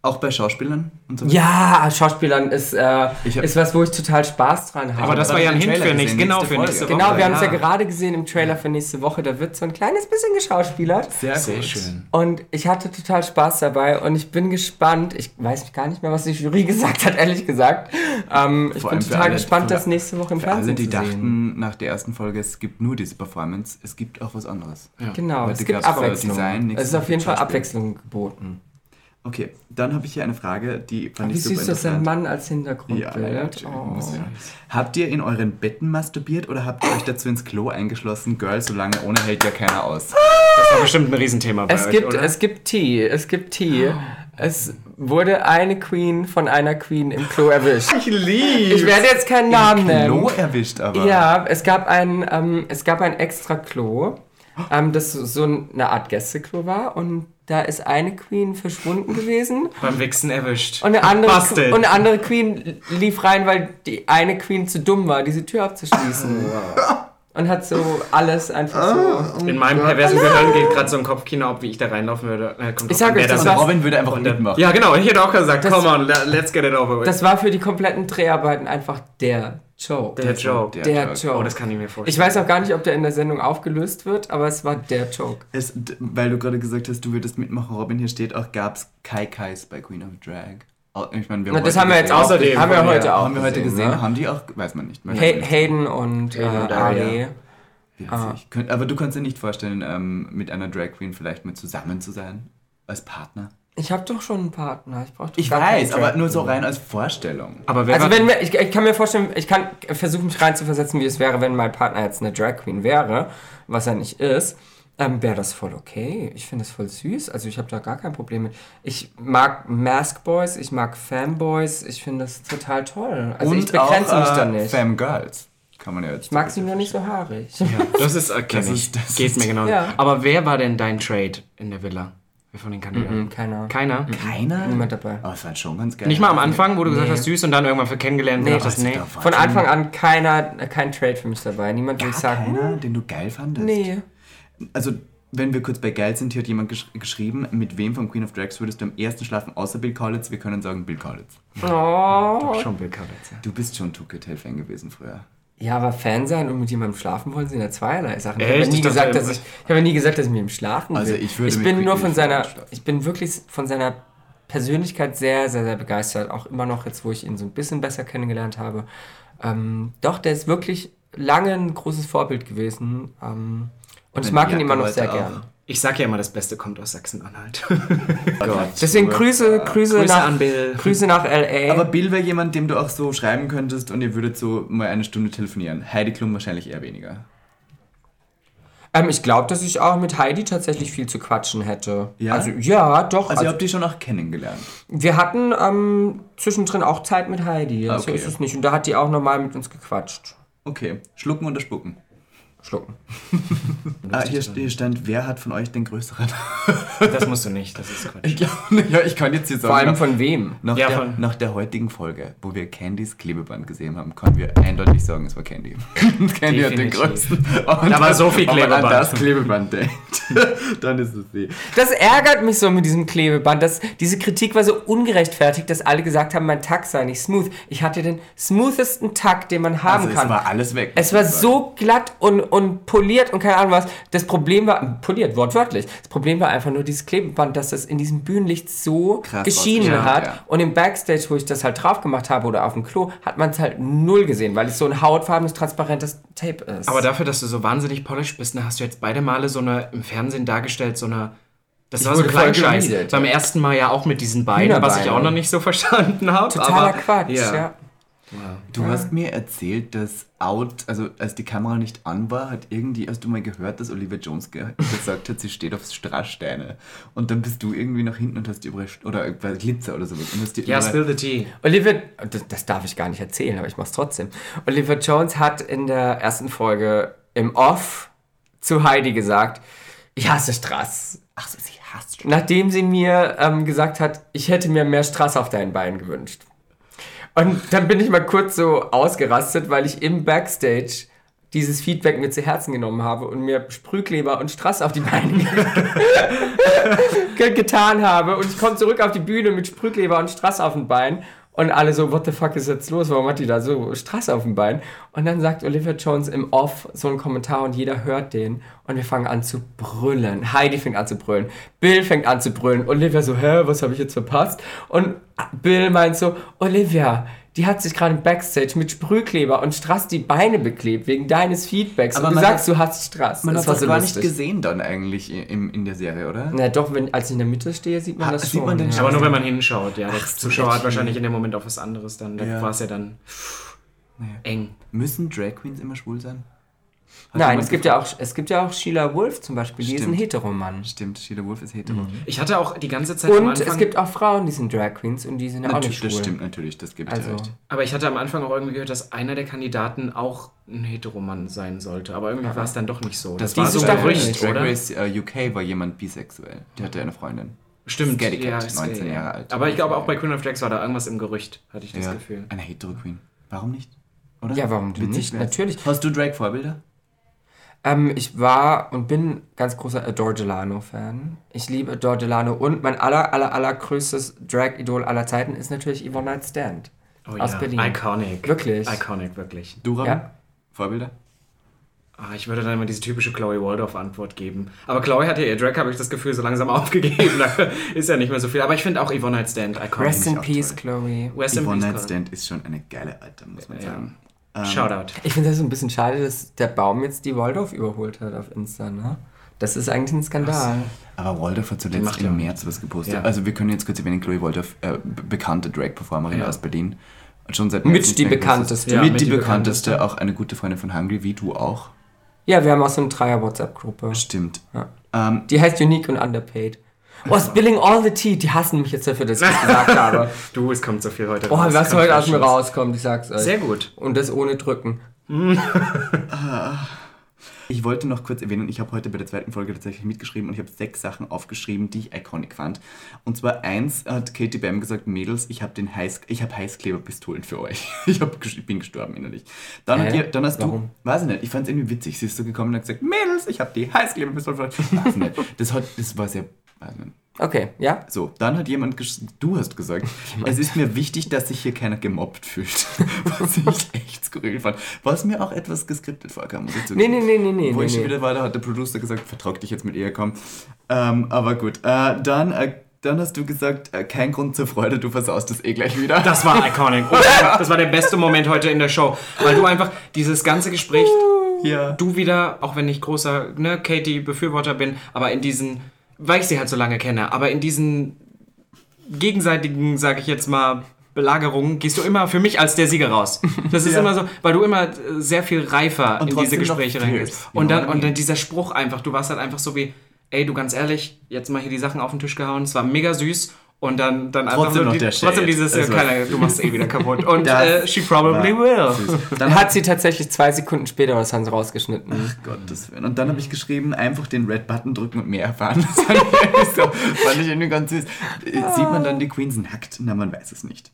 Auch bei Schauspielern und so. Ja, Schauspielern ist, äh, Ich hab- ist was, wo ich total Spaß dran habe. Aber das war ja ein Hint für nächste, gesehen, genau, für Folge. nächste Woche. Genau, wir haben es ja ja gerade gesehen im Trailer für nächste Woche. Da wird so ein kleines bisschen geschauspielert. Sehr, Sehr schön. Und ich hatte total Spaß dabei und ich bin gespannt. Ich weiß gar nicht mehr, was die Jury [LAUGHS] gesagt hat, ehrlich gesagt. Ähm, ich bin total alle- gespannt, das nächste Woche im Für alle, Fernsehen die zu sehen. dachten nach der ersten Folge, es gibt nur diese Performance, es gibt auch was anderes. Genau, Heute es gibt Abwechslung. Design, nichts es ist auf jeden Fall. Abwechslung geboten. Okay, dann habe ich hier eine Frage, die fand Wie ich super süß, dass ein interessant. Mann als Ja, Hintergrundbild. natürlich, oh. muss ja. Habt ihr in euren Betten masturbiert oder habt ihr euch dazu ins Klo eingeschlossen? Girl, so lange ohne hält ja keiner aus. Das war bestimmt ein Riesenthema bei Es euch, gibt, oder? es gibt Tee, es gibt Tee. Es wurde eine Queen von einer Queen im Klo erwischt. ich liebe. Ich werde jetzt keinen Namen Klo nennen. erwischt aber. Ja, es gab ein, ähm, es gab ein extra Klo, ähm, das so eine Art Gästeklo war und da ist eine Queen verschwunden gewesen Beim Wichsen erwischt. und eine andere, und eine andere Queen lief rein, weil die eine Queen zu dumm war, diese Tür abzuschließen. Und hat so alles einfach so. In meinem perversen Gehirn geht gerade so ein Kopfkino ab, wie ich da reinlaufen würde. Äh, kommt Ich drauf sag an, euch, das war- Robin würde einfach mitmachen. Ja, genau. Ich hätte auch gesagt, Das- come on, le- let's get it over with. Das war für die kompletten Dreharbeiten einfach der Joke. der Joke. Der Joke. Joke. Oh, das kann ich mir vorstellen. Ich weiß auch gar nicht, ob der in der Sendung aufgelöst wird, aber es war der Joke. Es, weil du gerade gesagt hast, du würdest mitmachen, Robin, hier steht auch, gab es Kai Kais bei Queen of Drag. Ich meine, wir Na, das haben wir jetzt gesehen. Außerdem haben wir heute mir. auch Haben wir heute gesehen, ne? haben die auch, weiß man nicht. Hay Hayden und äh, Hayden und Aria. Ali. Könnt- Aber du kannst dir nicht vorstellen, ähm, mit einer Drag Queen vielleicht mal zusammen zu sein? Als Partner? Ich habe doch schon einen Partner. Ich brauche Ich weiß, aber nur so rein als Vorstellung. aber wer Also wenn wir, ich, ich kann mir vorstellen, ich kann versuchen mich reinzuversetzen, wie es wäre, wenn mein Partner jetzt eine Drag Queen wäre, was er nicht ist, ähm, wäre das voll okay. Ich finde es voll süß. Also ich habe da gar kein Problem mit. Ich mag Mask Boys, ich mag Fanboys, ich finde das total toll. Also ich begrenze mich da nicht. Femme Girls. Kann man ja jetzt. ich mag sie nur nicht so haarig. das ist, okay, Das nicht. ist- das Geht ist- mir genau. Ja. Aber wer war denn dein Trade in der Villa? Wer von den Kandidaten? Mhm, Keiner. Keiner? Keiner? Niemand dabei. Aber es war schon ganz geil. Nicht mal am Anfang, wo du gesagt Nee. hast, süß und dann irgendwann für kennengelernt Nee, und das nee. Von. Anfang an keiner, äh, kein Trade für mich dabei. Niemand, wo Gar ich sage, keiner, den du geil fandest? nee. Also, wenn wir kurz bei geil sind, hier hat jemand gesch geschrieben, mit wem von Queen of Drags würdest du am ersten schlafen, außer Bill Kaulitz? Wir können sagen Bill Kaulitz. Oh. Schon Bill Kaulitz, ja. Du bist schon Tuke Fan gewesen früher. Ja, aber Fan sein und mit jemandem schlafen wollen sind ja zweierlei Sachen. Ich habe ja nie gesagt, dass ich, ich habe ja nie gesagt, dass ich mit ihm schlafen will. Also ich würde ich bin nur Quickly von seiner, schlafen. ich bin wirklich von seiner Persönlichkeit sehr, sehr, sehr begeistert. Auch immer noch jetzt, wo ich ihn so ein bisschen besser kennengelernt habe. Ähm, doch, der ist wirklich lange ein großes Vorbild gewesen. Ähm, und ich mag ihn immer noch sehr heute gern. Ich sag ja immer, das Beste kommt aus Sachsen-Anhalt. [LAUGHS] [LAUGHS] Gott. Deswegen Grüße, Grüße, Grüße nach, an Bill. Grüße nach L.A. Aber Bill wäre jemand, dem du auch so schreiben könntest und ihr würdet so mal eine Stunde telefonieren. Heidi Klum wahrscheinlich eher weniger. ähm, ich glaube, dass ich auch mit Heidi tatsächlich viel zu quatschen hätte. Ja? Also ja, doch. Also, ihr Also, habt die schon auch kennengelernt. wir hatten ähm, zwischendrin auch Zeit mit Heidi. Ah, So okay. ist es nicht. Und da hat die auch normal mit uns gequatscht. Okay. Schlucken oder spucken? Schlucken. [LAUGHS] Ah, hier, hier stand, wer hat von euch den größeren? [LAUGHS] Das musst du nicht, das ist Quatsch. Ich glaube, ja, ich kann jetzt hier sagen. Vor allem von wem? Nach, Ja, der, von- nach der heutigen Folge, wo wir Candys Klebeband gesehen haben, können wir eindeutig sagen, es war Candy. [LAUGHS] Candy hat den größten. Und Da war so viel wenn man Klebeband. an das Klebeband denkt, dann ist es sie. Das ärgert mich so mit diesem Klebeband. Das, diese Kritik war so ungerechtfertigt, dass alle gesagt haben, mein Takt sei nicht smooth. Ich hatte den smoothesten Takt, den man haben Also kann. es war alles weg. Es war so glatt und, und poliert und keine Ahnung was. Das Problem war, poliert, wortwörtlich. Das Problem war einfach nur dieses Klebeband, dass das in diesem Bühnenlicht so Krass geschienen rausgeschaut, hat. ja. Und im Backstage, wo ich das halt drauf gemacht habe oder auf dem Klo, hat man es halt null gesehen, weil es so ein hautfarbenes, transparentes Tape ist. Aber dafür, dass du so wahnsinnig polished bist, ne, hast du jetzt beide Male so eine im Fernsehen dargestellt, so eine. Das war so voll Kleinscheiß. gemieden. Beim ersten Mal ja auch mit diesen Beinen, was ich auch noch nicht so [LAUGHS] verstanden habe. Totaler aber, Quatsch, ja. ja. Du hast mir erzählt, dass out, also als die Kamera nicht an war, hat irgendwie, hast du mal gehört, dass Olivia Jones ge gesagt hat, sie steht auf Strasssteine. Und dann bist du irgendwie nach hinten und hast die überall, oder Glitzer oder sowas. Und hast die Ja, spill the tea. Olivia, das, das darf ich gar nicht erzählen, aber ich mach's trotzdem. Olivia Jones hat in der ersten Folge im Off zu Heidi gesagt, ich hasse Strass. Ach so, sie hasst Nachdem sie mir ähm, gesagt hat, ich hätte mir mehr Strass auf deinen Beinen gewünscht. Und dann bin ich mal kurz so ausgerastet, weil ich im Backstage dieses Feedback mir zu Herzen genommen habe und mir Sprühkleber und Strass auf die Beine [LAUGHS] ge- getan habe. Und ich komme zurück auf die Bühne mit Sprühkleber und Strass auf dem Bein. Und alle so, what the fuck ist jetzt los? Warum hat die da so Strass auf dem Bein? Und dann sagt Olivia Jones im Off so einen Kommentar und jeder hört den. Und wir fangen an zu brüllen. Heidi fängt an zu brüllen. Bill fängt an zu brüllen. Olivia so, hä, was habe ich jetzt verpasst? Und Bill meint so, Olivia, die hat sich gerade im Backstage mit Sprühkleber und Strass die Beine beklebt wegen deines Feedbacks. Aber und du man sagst, du hast Strass. Man das hat war das so gar lustig. nicht gesehen dann eigentlich in, in der Serie, oder? Na doch, wenn, als ich in der Mitte stehe, sieht man Ah, das sieht schon. man den ja. Aber nur wenn man hinschaut, ja. Der Ach, Zuschauer hat wahrscheinlich in dem Moment auf was anderes dann. Da Ja. war es ja dann eng. Müssen Drag Queens immer schwul sein? Hat Nein, es gibt, ja auch, es gibt ja auch Sheila Wolf zum Beispiel, die ist ein. Heteromann. Stimmt, Sheila Wolf ist hetero. Ich hatte auch die ganze Zeit am Und Anfang, es gibt auch Frauen, die sind Drag Queens und die sind ja auch Natürlich, nicht schwul. das stimmt natürlich, das gebe ich dir Also, recht. aber ich hatte am Anfang auch irgendwie gehört, dass einer der Kandidaten auch ein Heteromann sein sollte. Aber irgendwie war es dann doch nicht so. Das war war so Gerücht, Drag? Race äh, UK war jemand bisexuell. Die hatte eine Freundin. Stimmt, Cat, ist 19 ja. Jahre alt. Aber ich glaube auch bei Queen of Drags war da irgendwas im Gerücht, hatte ich das ja, Gefühl. eine hetero Queen. Warum nicht? Oder? Ja, warum denn nicht? Natürlich. Hast du Drag-Vorbilder? Ähm, ich war und bin ganz großer Adore Delano-Fan. Ich liebe Adore Delano und mein aller, aller, aller größtes Drag-Idol aller Zeiten ist natürlich Yvonne Night Stand. Oh Aus ja, Berlin. Iconic. Wirklich. Iconic, wirklich. Du, Ram? Ja. Vorbilder? Ah, ich würde dann immer diese typische Chloe Waldorf-Antwort geben. Aber Chloe hat ja ihr Drag, habe ich das Gefühl, so langsam [LAUGHS] aufgegeben. Ist ja nicht mehr so viel. Aber ich finde auch Yvonne Night Stand iconic. Rest in Peace, toll. Chloe. Rest in Yvonne Peace, Night Chloe. Stand ist schon eine geile Alte, muss man Ja. sagen. Shoutout. Ich finde das so ein bisschen schade, dass der Baum jetzt die Waldorf überholt hat auf Insta, ne? Das ist eigentlich ein Skandal. Aber Waldorf hat zuletzt im März was gepostet. Ja. Also wir können jetzt kurz erwähnen, Chloe Waldorf, äh, be- bekannte Drag-Performerin Ja. aus Berlin. Schon seit Mit die bekannteste. Ja, mit, mit die die bekannteste, bekannteste. auch eine gute Freundin von Hungry, wie du auch. Ja, wir haben auch so eine Dreier-WhatsApp-Gruppe. Stimmt. Ja. Ähm, Die heißt Unique und Underpaid. Oh, spilling all the tea. Die hassen mich jetzt dafür, dass ich das gesagt habe. [LAUGHS] Du, es kommt so viel heute Oh, raus. was heute aus mir rauskommt, ich sag's euch. Sehr gut. Und das ohne drücken. [LAUGHS] Ich wollte noch kurz erwähnen, ich habe heute bei der zweiten Folge tatsächlich mitgeschrieben und ich habe sechs Sachen aufgeschrieben, die ich iconic fand. Und zwar eins hat Katie Bam gesagt, Mädels, ich habe den Heiß, ich habe Heißkleberpistolen für euch. [LAUGHS] Ich, hab, ich bin gestorben innerlich. Dann, Hä? ihr, dann hast Warum? du, weiß ich nicht, ich fand es irgendwie witzig. Sie ist so gekommen und hat gesagt, Mädels, ich habe die Heißkleberpistolen für euch. Weiß nicht. Das, hat, das war sehr. Okay, ja? So, dann hat jemand, ges- du hast gesagt, [LAUGHS] es ist mir wichtig, dass sich hier keiner gemobbt fühlt. [LAUGHS] Was ich echt skurril fand. Was mir auch etwas geskriptet vorkam, muss ich zugeben. Nee, nee, nee, nee, nee. Wo ich nee. wieder war, da hat der Producer gesagt, vertrag dich jetzt mit ihr, komm. Ähm, aber gut, äh, dann, äh, dann hast du gesagt, äh, kein Grund zur Freude, du versaust es eh gleich wieder. Das war iconic. [LAUGHS] Oh, das war der beste Moment heute in der Show. Weil du einfach dieses ganze Gespräch, ja. du wieder, auch wenn ich großer ne, Katie-Befürworter bin, aber in diesen, weil ich sie halt so lange kenne, aber in diesen gegenseitigen, sage ich jetzt mal, Belagerungen gehst du immer für mich als der Sieger raus. Das ist Ja. immer so, weil du immer äh, sehr viel reifer Und in diese Gespräche reingehst. Und know dann, und dann dieser Spruch einfach, du warst halt einfach so wie, ey, du ganz ehrlich, jetzt mal hier die Sachen auf den Tisch gehauen, es war mega süß. Und dann, dann einfach Trotzdem noch die, der trotzdem dieses, ja, Es war- keine, du machst eh wieder kaputt. Und äh, she probably will. [LAUGHS] Dann hat sie tatsächlich zwei Sekunden später das haben sie rausgeschnitten. Gottes Willen. Und dann habe ich geschrieben, einfach den Red Button drücken und mehr erfahren. [LAUGHS] Das fand ich irgendwie, so, fand ich irgendwie ganz süß. Äh, Sieht man dann die Queens nackt? Na, man weiß es nicht.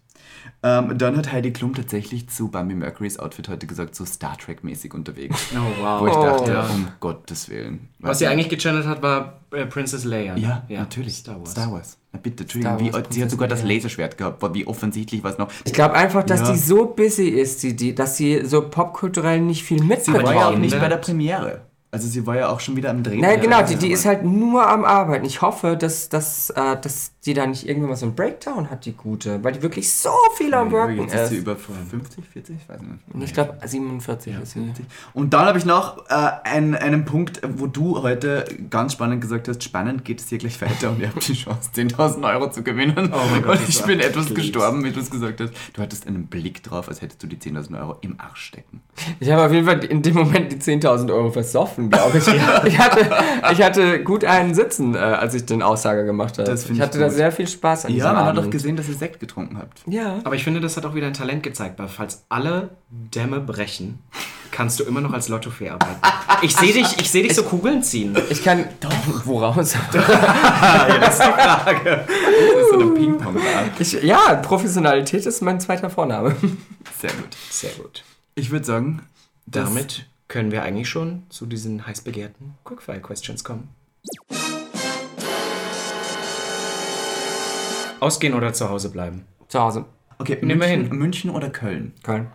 Ähm, dann hat Heidi Klum tatsächlich zu Bambi Mercurys Outfit heute gesagt, so Star Trek-mäßig unterwegs. Oh, wow. Wo ich dachte, ja. um Gottes Willen. Was sie eigentlich gechannelt hat, war äh, Princess Leia. ne? Ja, natürlich. Star Wars. Star Wars. Na bitte, Entschuldigung. Wie, sie hat sogar das. Laserschwert gehabt. Wie offensichtlich war es noch. Ich glaube einfach, dass Ja. die so busy ist, die, die, dass sie so popkulturell nicht viel Sie war ja auch mitbekommt. nicht bei der Premiere. Also sie war ja auch schon wieder am Drehen. Ja, genau, ja, die, die ja. ist halt nur am Arbeiten. Ich hoffe, dass, dass, äh, dass die da nicht irgendwann mal so einen Breakdown hat, die gute. Weil die wirklich so viel am Worken Jetzt ist sie ist. über 50, 40, ich weiß nicht. Ich glaube, 47 ist sie. Und dann habe ich noch äh, einen, einen Punkt, wo du heute ganz spannend gesagt hast, spannend geht es hier gleich weiter und ihr habt die Chance, 10.000 Euro zu gewinnen. Oh mein Gott, und ich bin etwas fies. gestorben, wie du es gesagt hast. Du hattest einen Blick drauf, als hättest du die 10.000 Euro im Arsch stecken. Ich habe auf jeden Fall in dem Moment die 10.000 Euro versoffen, glaube [LAUGHS] ich. ich, hatte, ich hatte gut einen Sitzen, äh, als ich den Aussager gemacht habe. Das ich ich hatte da gut. sehr viel Spaß an Ja, diesem man hat Abend. doch gesehen, dass ihr Sekt getrunken habt. Ja. Aber ich finde, das hat auch wieder ein Talent gezeigt, weil falls alle Dämme brechen, kannst du immer noch als Lottofee arbeiten. Ich sehe dich, ich sehe dich so Kugeln ziehen. Ich kann. Doch. [LAUGHS] Woraus? [LAUGHS] Das ist so eine Ping-Pong-Bar. Ich, ja, Professionalität ist mein zweiter Vorname. Sehr gut. Sehr gut. Ich würde sagen, das- Damit können wir eigentlich schon zu diesen heiß begehrten Quickfire-Questions kommen. Ausgehen oder zu Hause bleiben? Zu Hause. Okay, Nehmen wir München, hin. München oder Köln? Köln.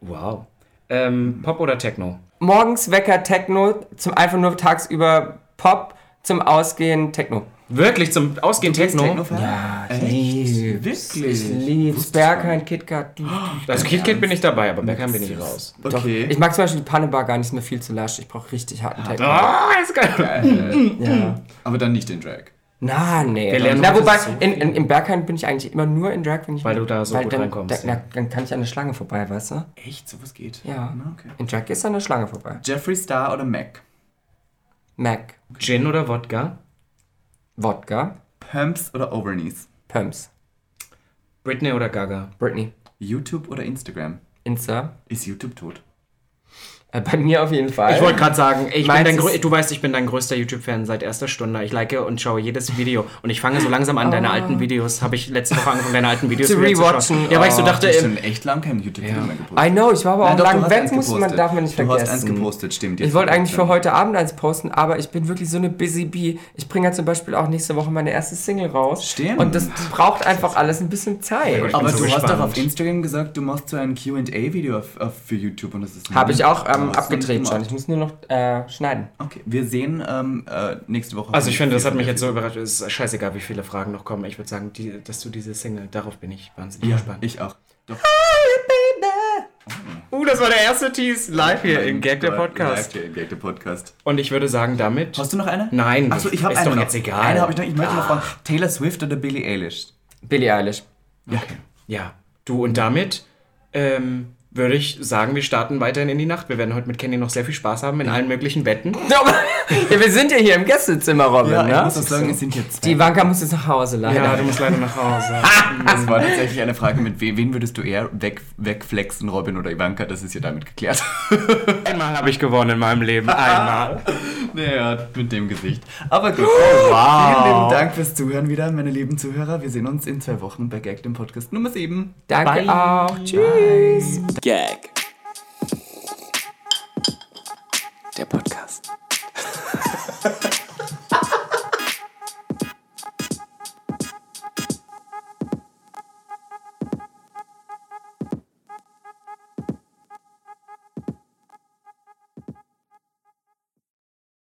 Wow. Ähm, Pop oder Techno? Morgens Wecker Techno, zum einfach nur tagsüber Pop, zum Ausgehen Techno. Wirklich zum Ausgehen Techno? Techno-Fan? Ja, ich Echt? lieb's. Wirklich? Ich lieb's. Berghain, KitKat. Also KitKat bin ich dabei, aber Beckham bin ich raus. Doch, Okay. ich mag zum Beispiel die Pannebar gar nicht mir viel zu lasch. Ich brauche richtig harten Techno. Ah, ist geil. [LAUGHS] Ja. Aber dann nicht den Drag. Na, nee. Na, wobei, so in, in, im Berghain bin ich eigentlich immer nur in Drag, wenn ich Weil du da so gut dann, reinkommst, Da, na, dann kann ich an der Schlange vorbei, weißt du? Echt? Sowas geht? Ja. Na, okay. In Drag ist an der Schlange vorbei. Jeffree Star oder Mac? Mac, Gin oder Wodka? Wodka, Pumps oder Overknees? Pumps, Britney oder Gaga? Britney, YouTube oder Instagram? Insta. Ist YouTube tot? Äh, bei mir auf jeden Fall. Ich wollte gerade sagen, ich bin dein, du weißt, ich bin dein größter YouTube-Fan seit erster Stunde. Ich like und schaue jedes Video. Und ich fange so langsam an, deine alten Videos, habe ich letzte Woche angefangen, deine alten [LAUGHS] Videos Zu rewatchen. Ja, weil ich so Oh, dachte, Du hast ähm, schon echt lang kein YouTube-Video mehr gepostet. I know, ich war aber auch Nein, du lang hast weg, muss man, darf man nicht Du vergessen. hast eins gepostet, stimmt. Ich wollte eigentlich für heute Abend eins posten, aber ich bin wirklich so eine Busy Bee. Ich bringe ja zum Beispiel auch nächste Woche meine erste Single raus. Stimmt. Und das braucht einfach alles ein bisschen Zeit. Aber bin so du hast gespannt. doch auf Instagram gesagt, du machst so ein Q&A-Video für YouTube und das ist... Habe ich auch Du hast ähm, es noch abgedreht schon. Ich muss nur noch äh, schneiden. Okay, wir sehen ähm, äh, nächste Woche... also ich finde, das hat mich jetzt so überrascht. Es ist scheißegal, wie viele Fragen noch kommen. Ich würde sagen, die, dass du diese Single, darauf bin ich wahnsinnig Ja, gespannt. ich auch. Doch. Uh, das war der erste Tease live hier im Gag der Live Podcast. hier im Gag der Podcast. Und ich würde sagen, damit. Hast du noch eine? Nein, Achso, ich habe ist eine doch noch. jetzt egal. Eine habe ich noch. Ich möchte noch fragen, Taylor Swift oder Billie Eilish? Billie Eilish. Ja, du und damit ähm, würde ich sagen, wir starten weiterhin in die Nacht. Wir werden heute mit Kenny noch sehr viel Spaß haben in allen möglichen Betten. ja, [LAUGHS] wir sind ja hier im Gästezimmer, Robin. Ja, ich ne? muss auch sagen, es sind jetzt zwei. Die Wanka muss jetzt nach Hause, leider. Ja, du musst leider nach Hause. [LAUGHS] [LAUGHS] Das war tatsächlich eine Frage, mit we wen würdest du eher weg, wegflexen, Robin oder Ivanka? Das ist ja damit geklärt. Einmal habe ich gewonnen in meinem Leben. Einmal. Naja, mit dem Gesicht. Aber gut. wow. Vielen lieben Dank fürs Zuhören wieder, meine lieben Zuhörer. Wir sehen uns in zwei Wochen bei Gag, dem Podcast Nummer 7. Danke Bye. auch. Tschüss. Gag. Der Podcast. [LAUGHS]